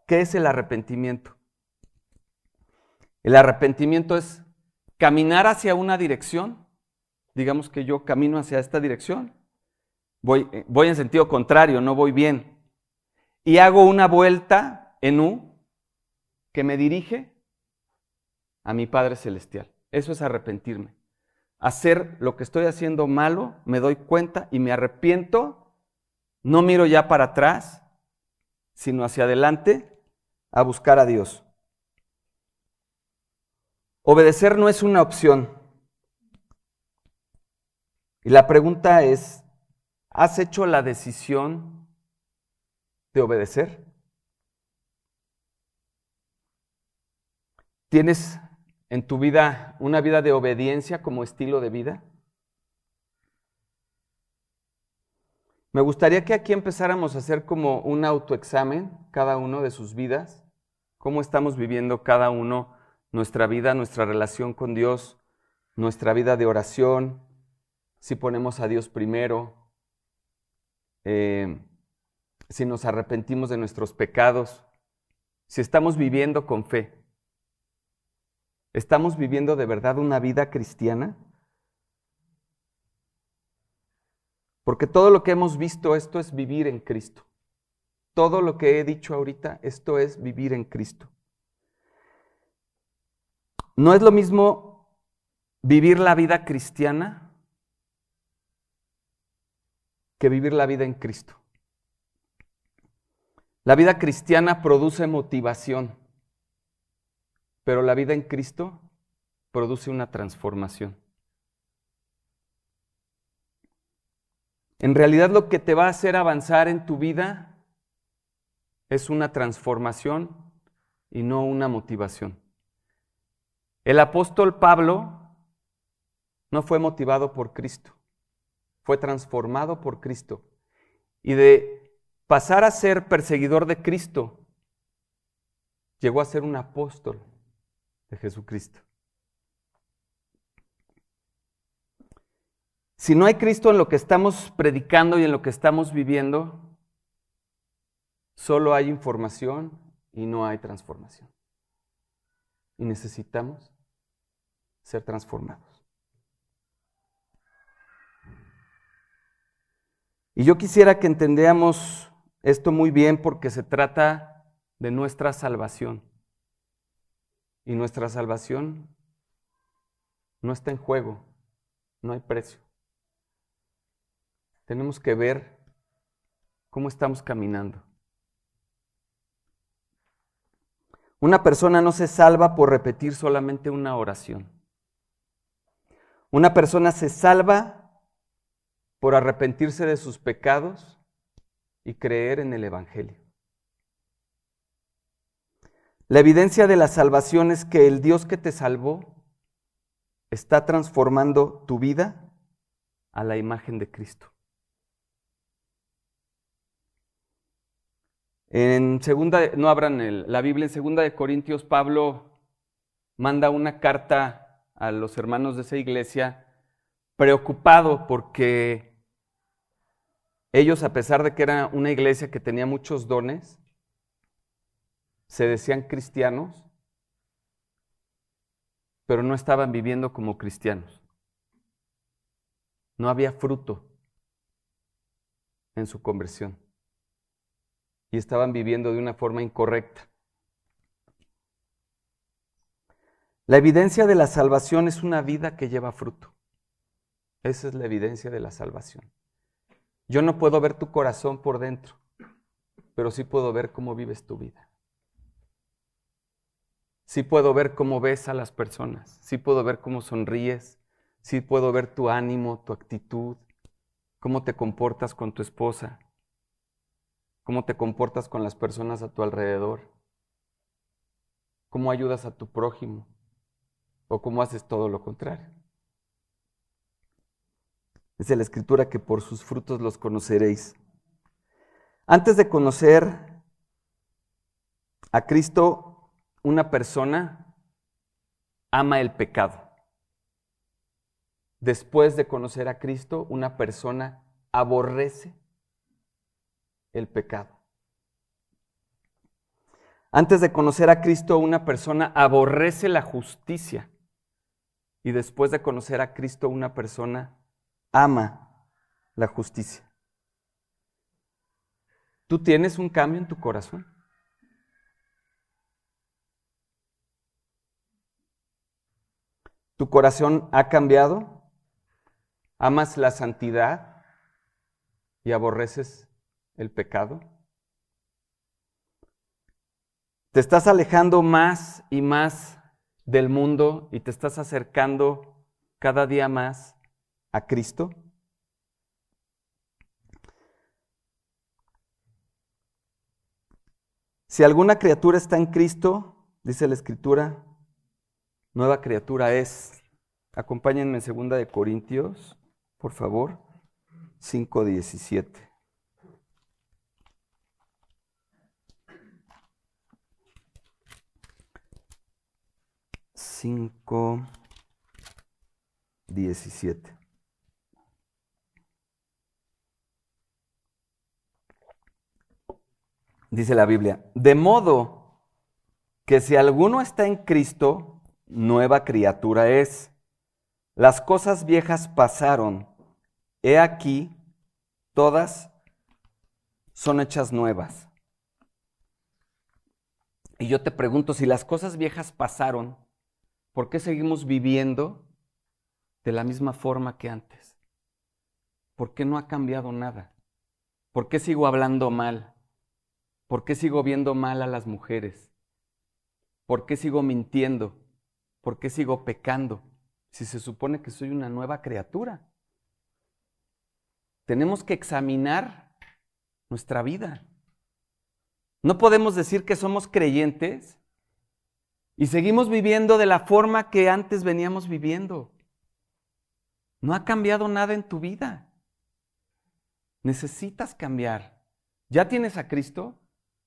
¿Qué es el arrepentimiento? El arrepentimiento es caminar hacia una dirección. Digamos que yo camino hacia esta dirección. Voy, eh, voy en sentido contrario, no voy bien. Y hago una vuelta en U que me dirige a mi Padre Celestial. Eso es arrepentirme. Hacer lo que estoy haciendo malo, me doy cuenta y me arrepiento. No miro ya para atrás, sino hacia adelante a buscar a Dios. Obedecer no es una opción. Y la pregunta es, ¿has hecho la decisión de obedecer? ¿Tienes en tu vida una vida de obediencia como estilo de vida? Me gustaría que aquí empezáramos a hacer como un autoexamen, cada uno de sus vidas, cómo estamos viviendo cada uno nuestra vida, nuestra relación con Dios, nuestra vida de oración, si ponemos a Dios primero, eh, si nos arrepentimos de nuestros pecados, si estamos viviendo con fe. ¿Estamos viviendo de verdad una vida cristiana? Porque todo lo que hemos visto, esto es vivir en Cristo. Todo lo que he dicho ahorita, esto es vivir en Cristo. No es lo mismo vivir la vida cristiana que vivir la vida en Cristo. La vida cristiana produce motivación. Pero la vida en Cristo produce una transformación. En realidad lo que te va a hacer avanzar en tu vida es una transformación y no una motivación. El apóstol Pablo no fue motivado por Cristo, fue transformado por Cristo. Y de pasar a ser perseguidor de Cristo, llegó a ser un apóstol de Jesucristo. Si no hay Cristo en lo que estamos predicando y en lo que estamos viviendo, solo hay información y no hay transformación. Y necesitamos ser transformados. Y yo quisiera que entendamos esto muy bien porque se trata de nuestra salvación. Y nuestra salvación no está en juego, no hay precio. Tenemos que ver cómo estamos caminando. Una persona no se salva por repetir solamente una oración. Una persona se salva por arrepentirse de sus pecados y creer en el Evangelio. La evidencia de la salvación es que el Dios que te salvó está transformando tu vida a la imagen de Cristo. En segunda, no abran la Biblia, en segunda de Corintios, Pablo manda una carta a los hermanos de esa iglesia preocupado porque ellos, a pesar de que era una iglesia que tenía muchos dones, se decían cristianos, pero no estaban viviendo como cristianos. No había fruto en su conversión. Y estaban viviendo de una forma incorrecta. La evidencia de la salvación es una vida que lleva fruto. Esa es la evidencia de la salvación. Yo no puedo ver tu corazón por dentro, pero sí puedo ver cómo vives tu vida. Sí puedo ver cómo ves a las personas, sí puedo ver cómo sonríes, sí puedo ver tu ánimo, tu actitud, cómo te comportas con tu esposa, cómo te comportas con las personas a tu alrededor, cómo ayudas a tu prójimo o cómo haces todo lo contrario. Dice la escritura que por sus frutos los conoceréis. Antes de conocer a Cristo, una persona ama el pecado. Después de conocer a Cristo, una persona aborrece el pecado. Antes de conocer a Cristo, una persona aborrece la justicia. Y después de conocer a Cristo, una persona ama la justicia. ¿Tú tienes un cambio en tu corazón? ¿Tu corazón ha cambiado? ¿Amas la santidad y aborreces el pecado? ¿Te estás alejando más y más del mundo y te estás acercando cada día más a Cristo? Si alguna criatura está en Cristo, dice la Escritura, nueva criatura es. Acompáñenme en segunda de Corintios, por favor, 5:17. Cinco, diecisiete. Dice la Biblia, de modo que si alguno está en Cristo, nueva criatura es. Las cosas viejas pasaron, he aquí, todas son hechas nuevas. Y yo te pregunto, si las cosas viejas pasaron, ¿por qué seguimos viviendo de la misma forma que antes? ¿Por qué no ha cambiado nada? ¿Por qué sigo hablando mal? ¿Por qué sigo viendo mal a las mujeres? ¿Por qué sigo mintiendo? ¿Por qué sigo pecando? Si se supone que soy una nueva criatura. Tenemos que examinar nuestra vida. No podemos decir que somos creyentes y seguimos viviendo de la forma que antes veníamos viviendo. No ha cambiado nada en tu vida. Necesitas cambiar. ¿Ya tienes a Cristo?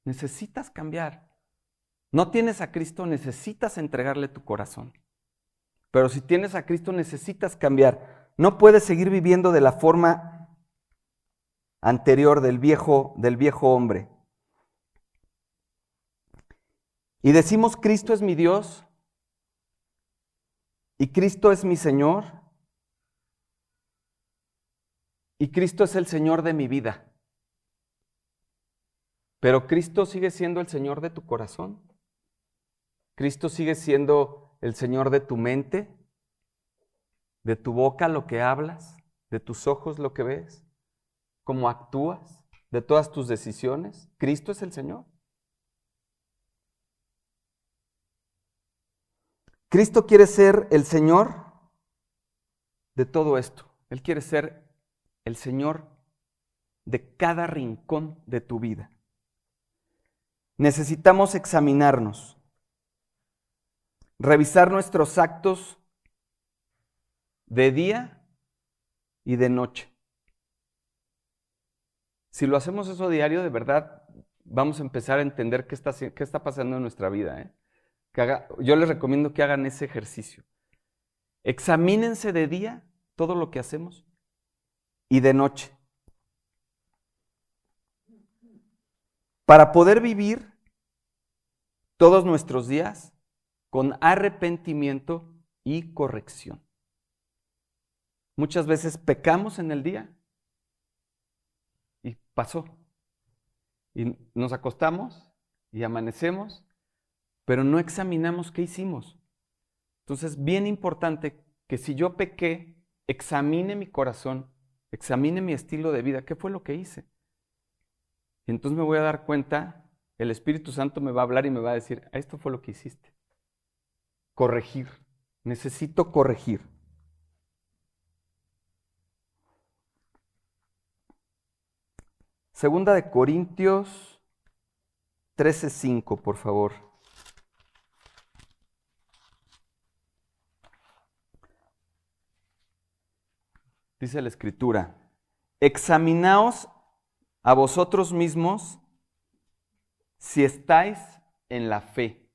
Necesitas cambiar. No tienes a Cristo, necesitas entregarle tu corazón. Pero si tienes a Cristo, necesitas cambiar. No puedes seguir viviendo de la forma anterior del viejo, del viejo hombre. Y decimos, Cristo es mi Dios y Cristo es mi Señor y Cristo es el Señor de mi vida. Pero Cristo sigue siendo el Señor de tu corazón. Cristo sigue siendo el Señor de tu mente, de tu boca lo que hablas, de tus ojos lo que ves, cómo actúas, de todas tus decisiones. Cristo es el Señor. Cristo quiere ser el Señor de todo esto. Él quiere ser el Señor de cada rincón de tu vida necesitamos examinarnos, revisar nuestros actos de día y de noche. Si lo hacemos eso diario, de verdad vamos a empezar a entender qué está, qué está pasando en nuestra vida. ¿eh? yo les recomiendo que hagan ese ejercicio. Examínense de día todo lo que hacemos y de noche. Para poder vivir todos nuestros días con arrepentimiento y corrección. Muchas veces pecamos en el día y pasó. Y nos acostamos y amanecemos, pero no examinamos qué hicimos. Entonces, bien importante que si yo pequé, examine mi corazón examine mi estilo de vida, ¿qué fue lo que hice? Y entonces me voy a dar cuenta, el Espíritu Santo me va a hablar y me va a decir, esto fue lo que hiciste. Corregir, necesito corregir. Segunda de Corintios 13:5, por favor. Dice la escritura, examinaos a vosotros mismos si estáis en la fe.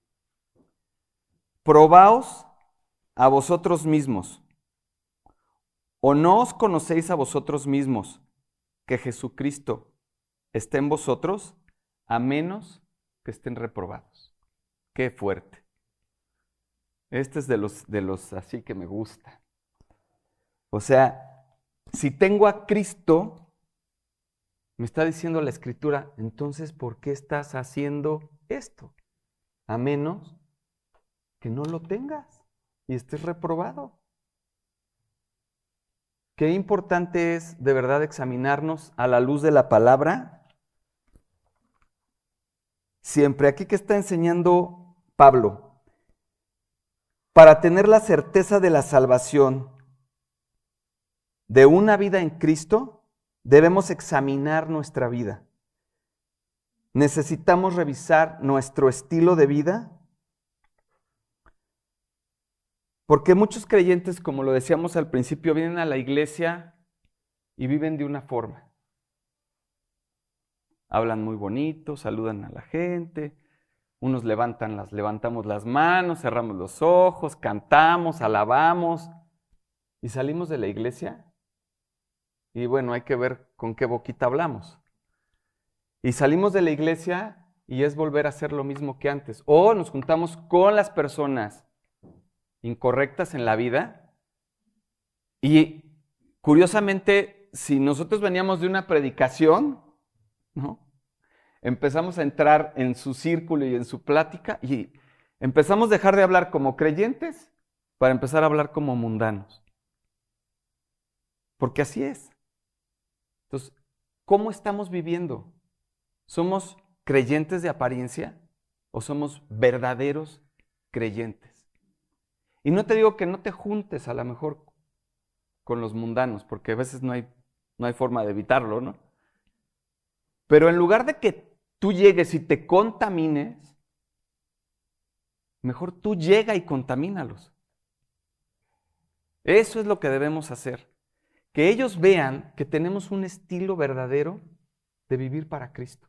Probaos a vosotros mismos. ¿O no os conocéis a vosotros mismos que Jesucristo esté en vosotros a menos que estén reprobados? Qué fuerte. Este es de los, de los así que me gusta. O sea, si tengo a Cristo, me está diciendo la escritura, entonces, ¿por qué estás haciendo esto? A menos que no lo tengas y estés reprobado. Qué importante es de verdad examinarnos a la luz de la palabra. Siempre aquí que está enseñando Pablo, para tener la certeza de la salvación, de una vida en Cristo, debemos examinar nuestra vida. Necesitamos revisar nuestro estilo de vida. Porque muchos creyentes, como lo decíamos al principio, vienen a la iglesia y viven de una forma. Hablan muy bonito, saludan a la gente, unos levantan las, levantamos las manos, cerramos los ojos, cantamos, alabamos y salimos de la iglesia y bueno, hay que ver con qué boquita hablamos. Y salimos de la iglesia y es volver a hacer lo mismo que antes. O nos juntamos con las personas incorrectas en la vida. Y curiosamente, si nosotros veníamos de una predicación, ¿no? Empezamos a entrar en su círculo y en su plática y empezamos a dejar de hablar como creyentes para empezar a hablar como mundanos. Porque así es. ¿Cómo estamos viviendo? ¿Somos creyentes de apariencia o somos verdaderos creyentes? Y no te digo que no te juntes a lo mejor con los mundanos, porque a veces no hay, no hay forma de evitarlo, ¿no? Pero en lugar de que tú llegues y te contamines, mejor tú llega y contamínalos. Eso es lo que debemos hacer que ellos vean que tenemos un estilo verdadero de vivir para Cristo.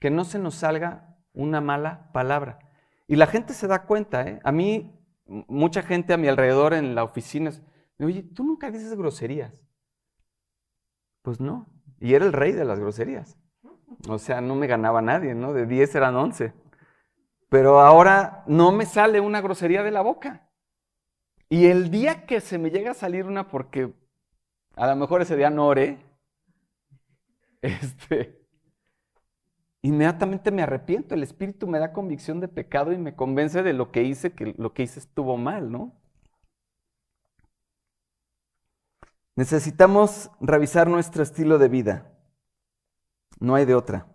Que no se nos salga una mala palabra. Y la gente se da cuenta, ¿eh? A mí, mucha gente a mi alrededor en la oficina, oye, tú nunca dices groserías. Pues no, y era el rey de las groserías. O sea, no me ganaba nadie, ¿no? De 10 eran 11. Pero ahora no me sale una grosería de la boca. Y el día que se me llega a salir una porque a lo mejor ese día no oré. Este, inmediatamente me arrepiento. El Espíritu me da convicción de pecado y me convence de lo que hice, que lo que hice estuvo mal, ¿no? Necesitamos revisar nuestro estilo de vida. No hay de otra.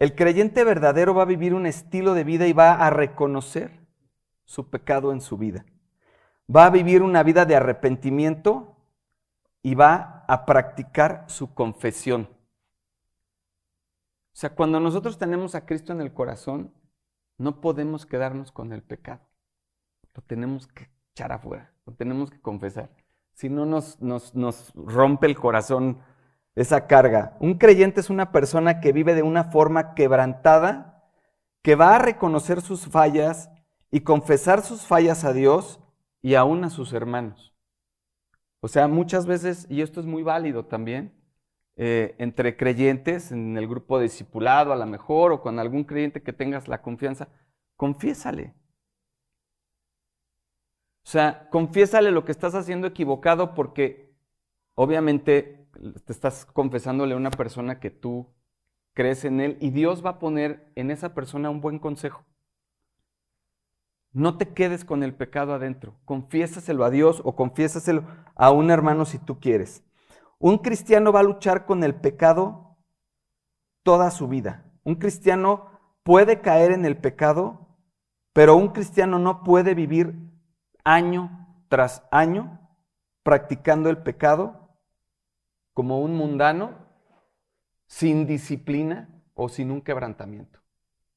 El creyente verdadero va a vivir un estilo de vida y va a reconocer su pecado en su vida. Va a vivir una vida de arrepentimiento y va a practicar su confesión. O sea, cuando nosotros tenemos a Cristo en el corazón, no podemos quedarnos con el pecado. Lo tenemos que echar afuera, lo tenemos que confesar. Si no, nos, nos, nos rompe el corazón esa carga. Un creyente es una persona que vive de una forma quebrantada, que va a reconocer sus fallas y confesar sus fallas a Dios y aún a sus hermanos. O sea, muchas veces, y esto es muy válido también, eh, entre creyentes, en el grupo discipulado a lo mejor, o con algún creyente que tengas la confianza, confiésale. O sea, confiésale lo que estás haciendo equivocado porque obviamente te estás confesándole a una persona que tú crees en él y Dios va a poner en esa persona un buen consejo. No te quedes con el pecado adentro. Confiésaselo a Dios o confiésaselo a un hermano si tú quieres. Un cristiano va a luchar con el pecado toda su vida. Un cristiano puede caer en el pecado, pero un cristiano no puede vivir año tras año practicando el pecado como un mundano, sin disciplina o sin un quebrantamiento.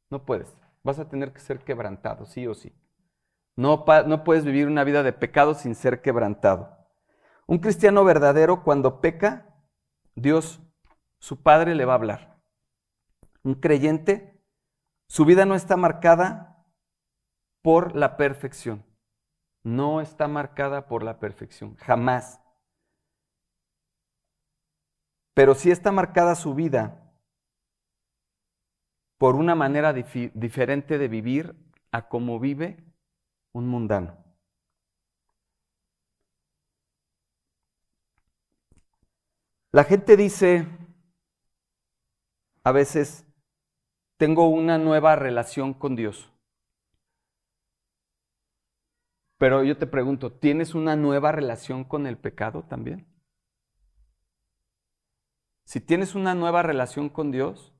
No puedes. Vas a tener que ser quebrantado, sí o sí. No, no puedes vivir una vida de pecado sin ser quebrantado. Un cristiano verdadero cuando peca, Dios, su Padre, le va a hablar. Un creyente, su vida no está marcada por la perfección. No está marcada por la perfección, jamás. Pero sí está marcada su vida por una manera diferente de vivir a como vive un mundano. La gente dice, a veces, tengo una nueva relación con Dios. Pero yo te pregunto, ¿tienes una nueva relación con el pecado también? Si tienes una nueva relación con Dios,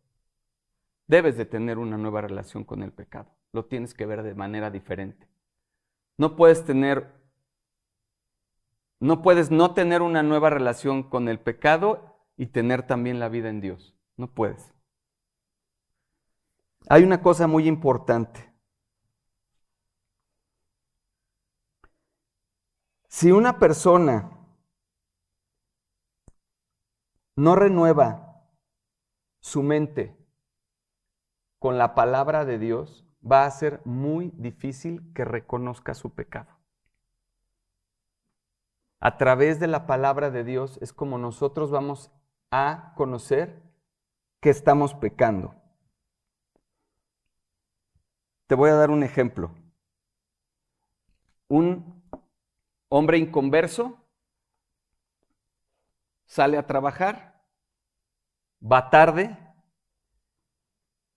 debes de tener una nueva relación con el pecado. Lo tienes que ver de manera diferente. No puedes tener no puedes no tener una nueva relación con el pecado y tener también la vida en Dios. No puedes. Hay una cosa muy importante. Si una persona no renueva su mente con la palabra de Dios, va a ser muy difícil que reconozca su pecado. A través de la palabra de Dios es como nosotros vamos a conocer que estamos pecando. Te voy a dar un ejemplo. Un hombre inconverso sale a trabajar, va tarde,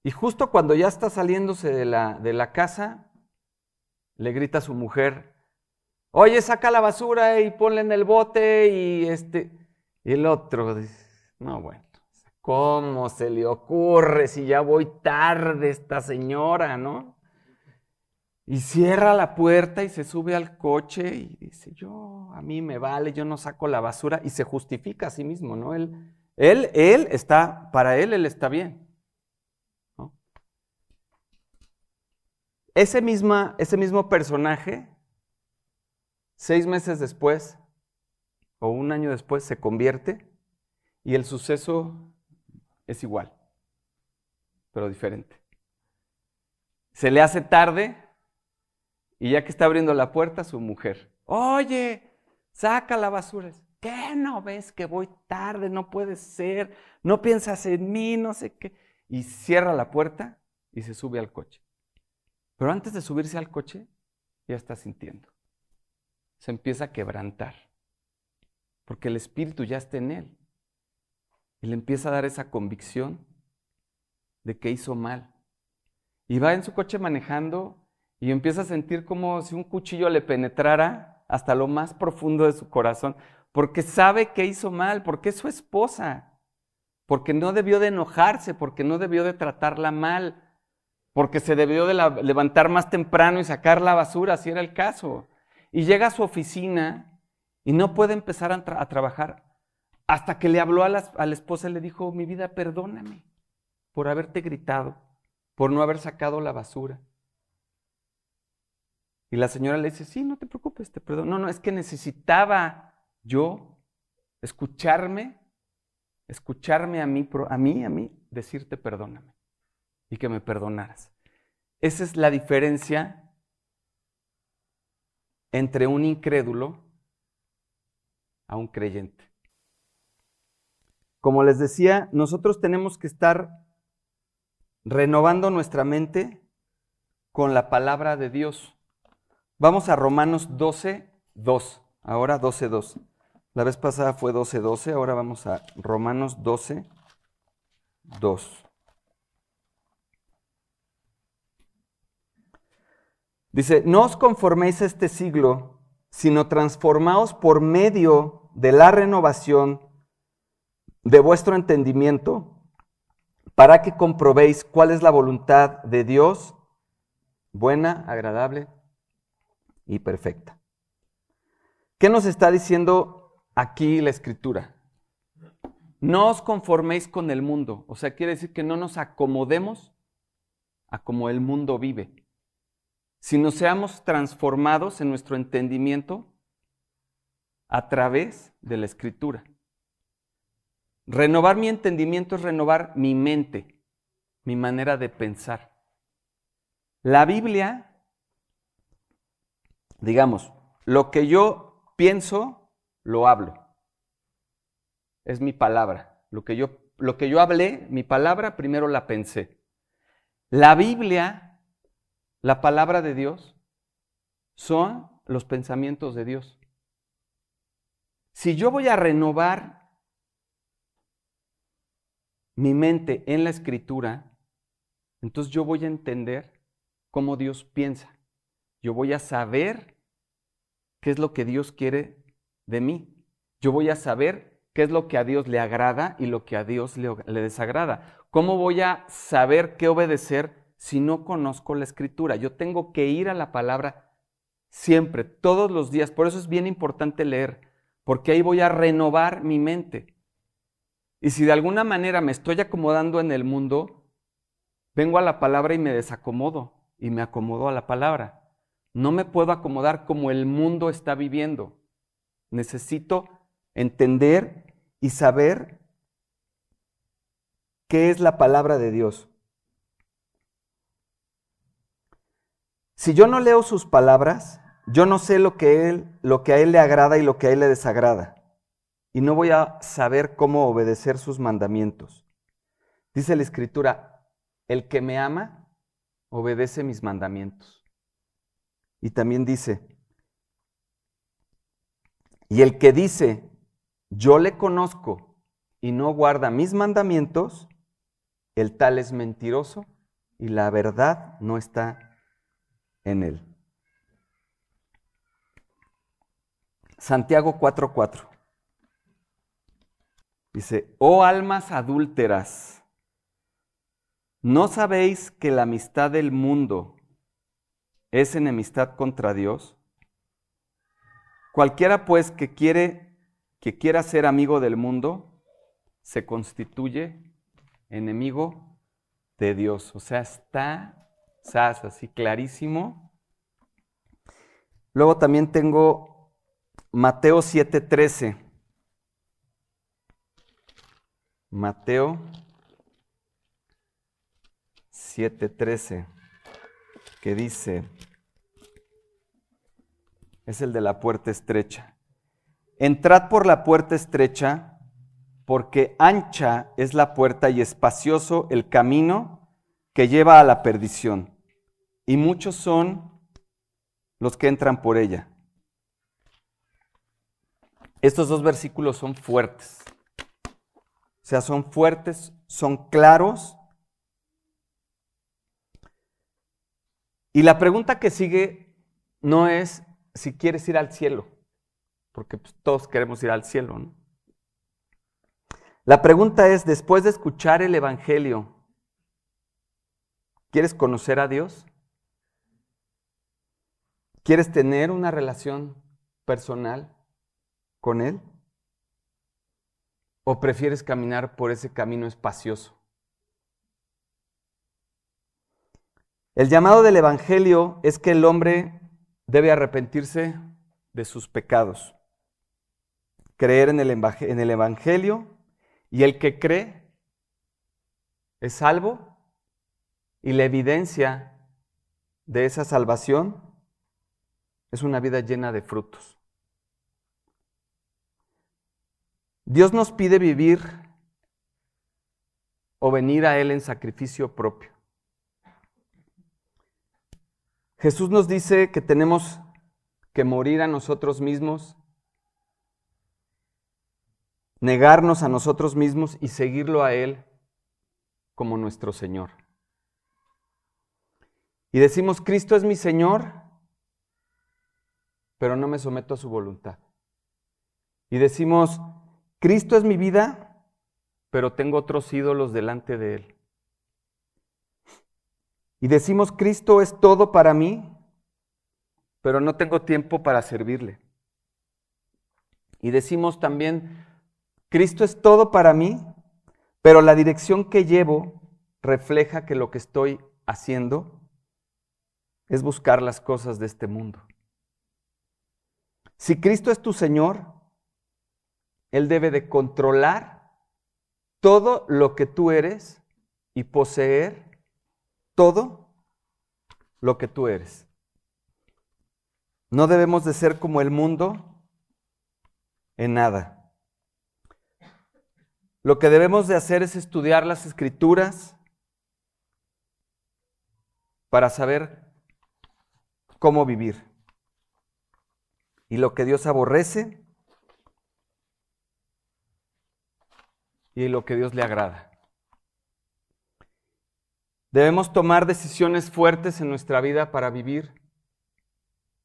y justo cuando ya está saliéndose de la, de la casa, le grita a su mujer, oye, saca la basura y ponle en el bote y este, y el otro dice, no, bueno, ¿cómo se le ocurre si ya voy tarde esta señora, no? Y cierra la puerta y se sube al coche y dice, yo, a mí me vale, yo no saco la basura y se justifica a sí mismo, ¿no? Él, él, él está, para él, él está bien. Ese, misma, ese mismo personaje Seis meses después o un año después se convierte y el suceso es igual, pero diferente. Se le hace tarde y ya que está abriendo la puerta, su mujer, oye, saca la basura. ¿Qué no ves que voy tarde? No puede ser, no piensas en mí, no sé qué. Y cierra la puerta y se sube al coche. Pero antes de subirse al coche, ya está sintiendo se empieza a quebrantar, porque el Espíritu ya está en él. Y le empieza a dar esa convicción de que hizo mal. Y va en su coche manejando y empieza a sentir como si un cuchillo le penetrara hasta lo más profundo de su corazón, porque sabe que hizo mal, porque es su esposa, porque no debió de enojarse, porque no debió de tratarla mal, porque se debió de levantar más temprano y sacar la basura, si era el caso. Y llega a su oficina y no puede empezar a, trabajar hasta que le habló a la, esposa y le dijo, mi vida, perdóname por haberte gritado, por no haber sacado la basura. Y la señora le dice, sí, no te preocupes, te perdono. No, no, es que necesitaba yo escucharme, escucharme a mí, a mí, a mí, decirte perdóname y que me perdonaras. Esa es la diferencia entre un incrédulo a un creyente. Como les decía, nosotros tenemos que estar renovando nuestra mente con la palabra de Dios. Vamos a Romanos 12, 2. Ahora 12, 2. La vez pasada fue 12, 12. Ahora vamos a Romanos 12, 2. Dice, no os conforméis a este siglo, sino transformaos por medio de la renovación de vuestro entendimiento, para que comprobéis cuál es la voluntad de Dios, buena, agradable y perfecta. ¿Qué nos está diciendo aquí la escritura? No os conforméis con el mundo, o sea, quiere decir que no nos acomodemos a como el mundo vive, sino seamos transformados en nuestro entendimiento a través de la escritura. Renovar mi entendimiento es renovar mi mente, mi manera de pensar. La Biblia, digamos, lo que yo pienso, lo hablo. Es mi palabra. Lo que yo, lo que yo hablé, mi palabra, primero la pensé. La Biblia, la palabra de Dios, son los pensamientos de Dios. Si yo voy a renovar mi mente en la escritura, entonces yo voy a entender cómo Dios piensa. Yo voy a saber qué es lo que Dios quiere de mí. Yo voy a saber qué es lo que a Dios le agrada y lo que a Dios le, desagrada. ¿Cómo voy a saber qué obedecer si no conozco la escritura? Yo tengo que ir a la palabra siempre, todos los días. Por eso es bien importante leer, porque ahí voy a renovar mi mente. Y si de alguna manera me estoy acomodando en el mundo, vengo a la palabra y me desacomodo y me acomodo a la palabra. No me puedo acomodar como el mundo está viviendo. Necesito entender y saber qué es la palabra de Dios. Si yo no leo sus palabras, yo no sé lo que, él, lo que a él le agrada y lo que a él le desagrada. Y no voy a saber cómo obedecer sus mandamientos. Dice la escritura, el que me ama, obedece mis mandamientos. Y también dice, y el que dice, yo le conozco y no guarda mis mandamientos, el tal es mentiroso y la verdad no está en él. Santiago 4:4 dice, oh almas adúlteras, ¿no sabéis que la amistad del mundo es enemistad contra Dios? Cualquiera pues que quiere que quiera ser amigo del mundo se constituye enemigo de Dios. O sea, está sas, así clarísimo. Luego también tengo Mateo 7:13. Mateo 7:13, que dice, es el de la puerta estrecha. Entrad por la puerta estrecha, porque ancha es la puerta y espacioso el camino que lleva a la perdición, y muchos son los que entran por ella. Estos dos versículos son fuertes. O sea, son fuertes, son claros. Y la pregunta que sigue no es si quieres ir al cielo porque pues, todos queremos ir al cielo. ¿no? La pregunta es, después de escuchar el Evangelio, ¿quieres conocer a Dios? ¿Quieres tener una relación personal con Él? ¿O prefieres caminar por ese camino espacioso? El llamado del Evangelio es que el hombre debe arrepentirse de sus pecados creer en el, Evangelio y el que cree es salvo y la evidencia de esa salvación es una vida llena de frutos. Dios nos pide vivir o venir a Él en sacrificio propio. Jesús nos dice que tenemos que morir a nosotros mismos negarnos a nosotros mismos y seguirlo a Él como nuestro Señor. Y decimos, Cristo es mi Señor pero no me someto a su voluntad. Y decimos, Cristo es mi vida, pero tengo otros ídolos delante de Él. Y decimos, Cristo es todo para mí, pero no tengo tiempo para servirle. Y decimos también, Cristo es todo para mí, pero la dirección que llevo refleja que lo que estoy haciendo es buscar las cosas de este mundo. Si Cristo es tu Señor, Él debe de controlar todo lo que tú eres y poseer todo lo que tú eres. No debemos de ser como el mundo en nada. Lo que debemos de hacer es estudiar las escrituras para saber cómo vivir. Y lo que Dios aborrece y lo que Dios le agrada. Debemos tomar decisiones fuertes en nuestra vida para vivir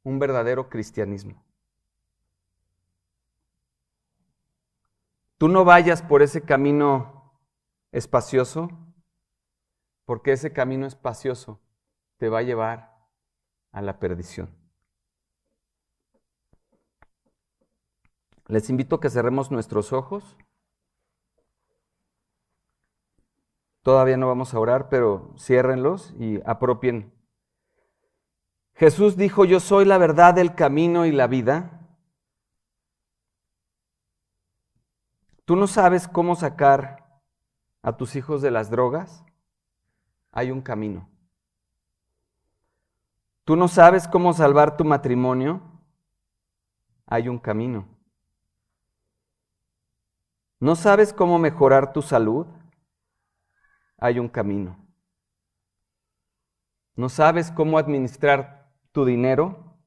un verdadero cristianismo. Tú no vayas por ese camino espacioso, porque ese camino espacioso te va a llevar a la perdición. Les invito a que cerremos nuestros ojos. Todavía no vamos a orar, pero ciérrenlos y apropien. Jesús dijo, yo soy la verdad, el camino y la vida. ¿Tú no sabes cómo sacar a tus hijos de las drogas? Hay un camino. ¿Tú no sabes cómo salvar tu matrimonio? Hay un camino. ¿No sabes cómo mejorar tu salud? Hay un camino. ¿No sabes cómo administrar tu dinero?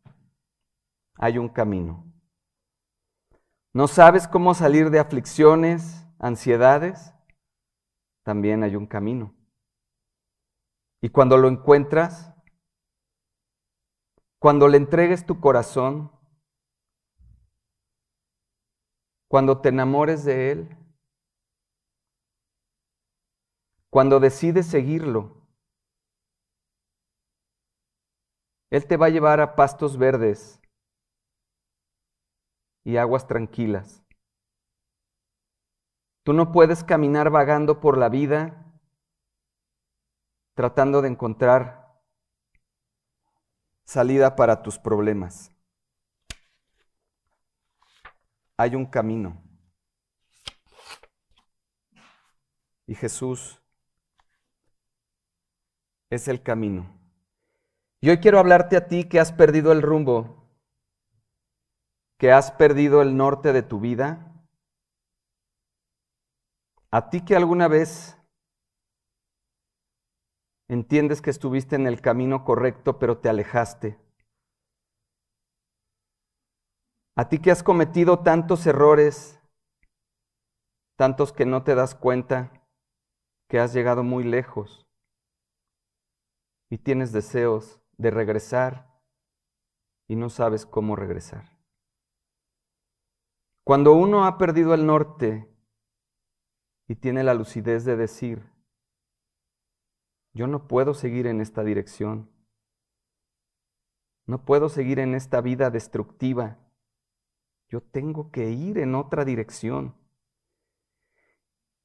Hay un camino. ¿No sabes cómo salir de aflicciones, ansiedades? También hay un camino. Y cuando lo encuentras, cuando le entregues tu corazón, cuando te enamores de Él, cuando decides seguirlo, Él te va a llevar a pastos verdes y aguas tranquilas. Tú no puedes caminar vagando por la vida tratando de encontrar salida para tus problemas. Hay un camino. Y Jesús es el camino. Y hoy quiero hablarte a ti que has perdido el rumbo que has perdido el norte de tu vida? ¿A ti que alguna vez entiendes que estuviste en el camino correcto pero te alejaste? ¿A ti que has cometido tantos errores, tantos que no te das cuenta que has llegado muy lejos y tienes deseos de regresar y no sabes cómo regresar? Cuando uno ha perdido el norte y tiene la lucidez de decir, yo no puedo seguir en esta dirección, no puedo seguir en esta vida destructiva, yo tengo que ir en otra dirección.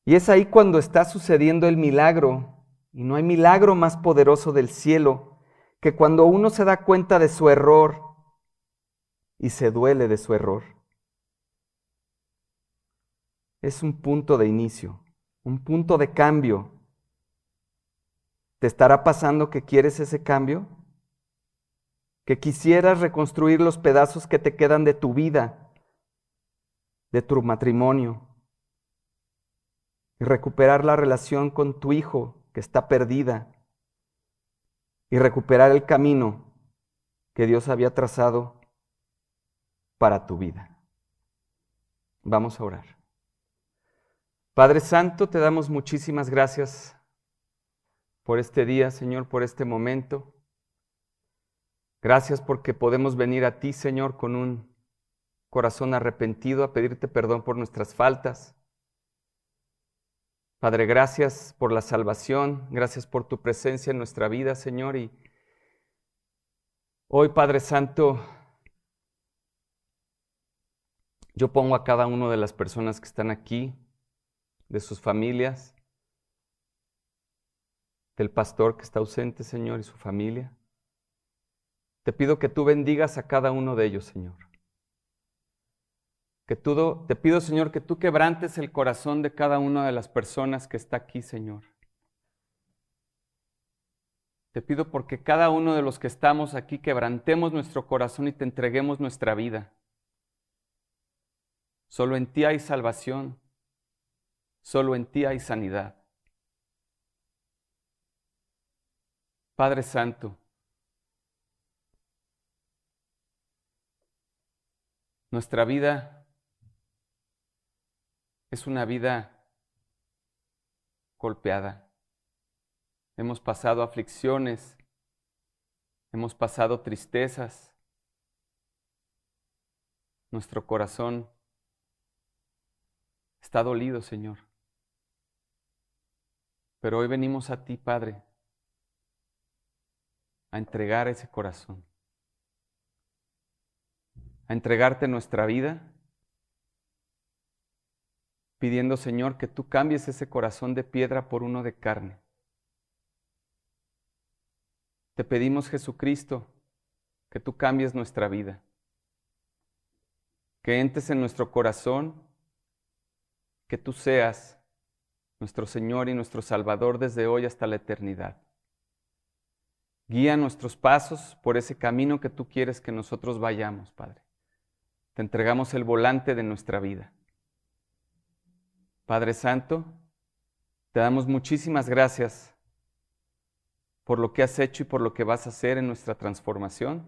Y es ahí cuando está sucediendo el milagro, y no hay milagro más poderoso del cielo que cuando uno se da cuenta de su error y se duele de su error es un punto de inicio, un punto de cambio. ¿Te estará pasando que quieres ese cambio? Que quisieras reconstruir los pedazos que te quedan de tu vida, de tu matrimonio, y recuperar la relación con tu hijo que está perdida, y recuperar el camino que Dios había trazado para tu vida. Vamos a orar. Padre Santo, te damos muchísimas gracias por este día, Señor, por este momento. Gracias porque podemos venir a ti, Señor, con un corazón arrepentido a pedirte perdón por nuestras faltas. Padre, gracias por la salvación, gracias por tu presencia en nuestra vida, Señor. Y hoy, Padre Santo, yo pongo a cada una de las personas que están aquí, de sus familias, del pastor que está ausente, Señor, y su familia. Te pido que tú bendigas a cada uno de ellos, Señor. Que tú, te pido, Señor, que tú quebrantes el corazón de cada una de las personas que está aquí, Señor. Te pido porque cada uno de los que estamos aquí quebrantemos nuestro corazón y te entreguemos nuestra vida. Solo en ti hay salvación. Solo en ti hay sanidad. Padre Santo, nuestra vida es una vida golpeada. Hemos pasado aflicciones, hemos pasado tristezas. Nuestro corazón está dolido, Señor. Pero hoy venimos a ti, Padre, a entregar ese corazón, a entregarte nuestra vida, pidiendo, Señor, que tú cambies ese corazón de piedra por uno de carne. Te pedimos, Jesucristo, que tú cambies nuestra vida, que entres en nuestro corazón, que tú seas nuestro Señor y nuestro Salvador desde hoy hasta la eternidad. Guía nuestros pasos por ese camino que tú quieres que nosotros vayamos, Padre. Te entregamos el volante de nuestra vida. Padre Santo, te damos muchísimas gracias por lo que has hecho y por lo que vas a hacer en nuestra transformación.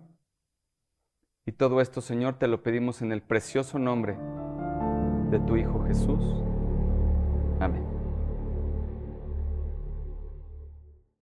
Y todo esto, Señor, te lo pedimos en el precioso nombre de tu Hijo Jesús.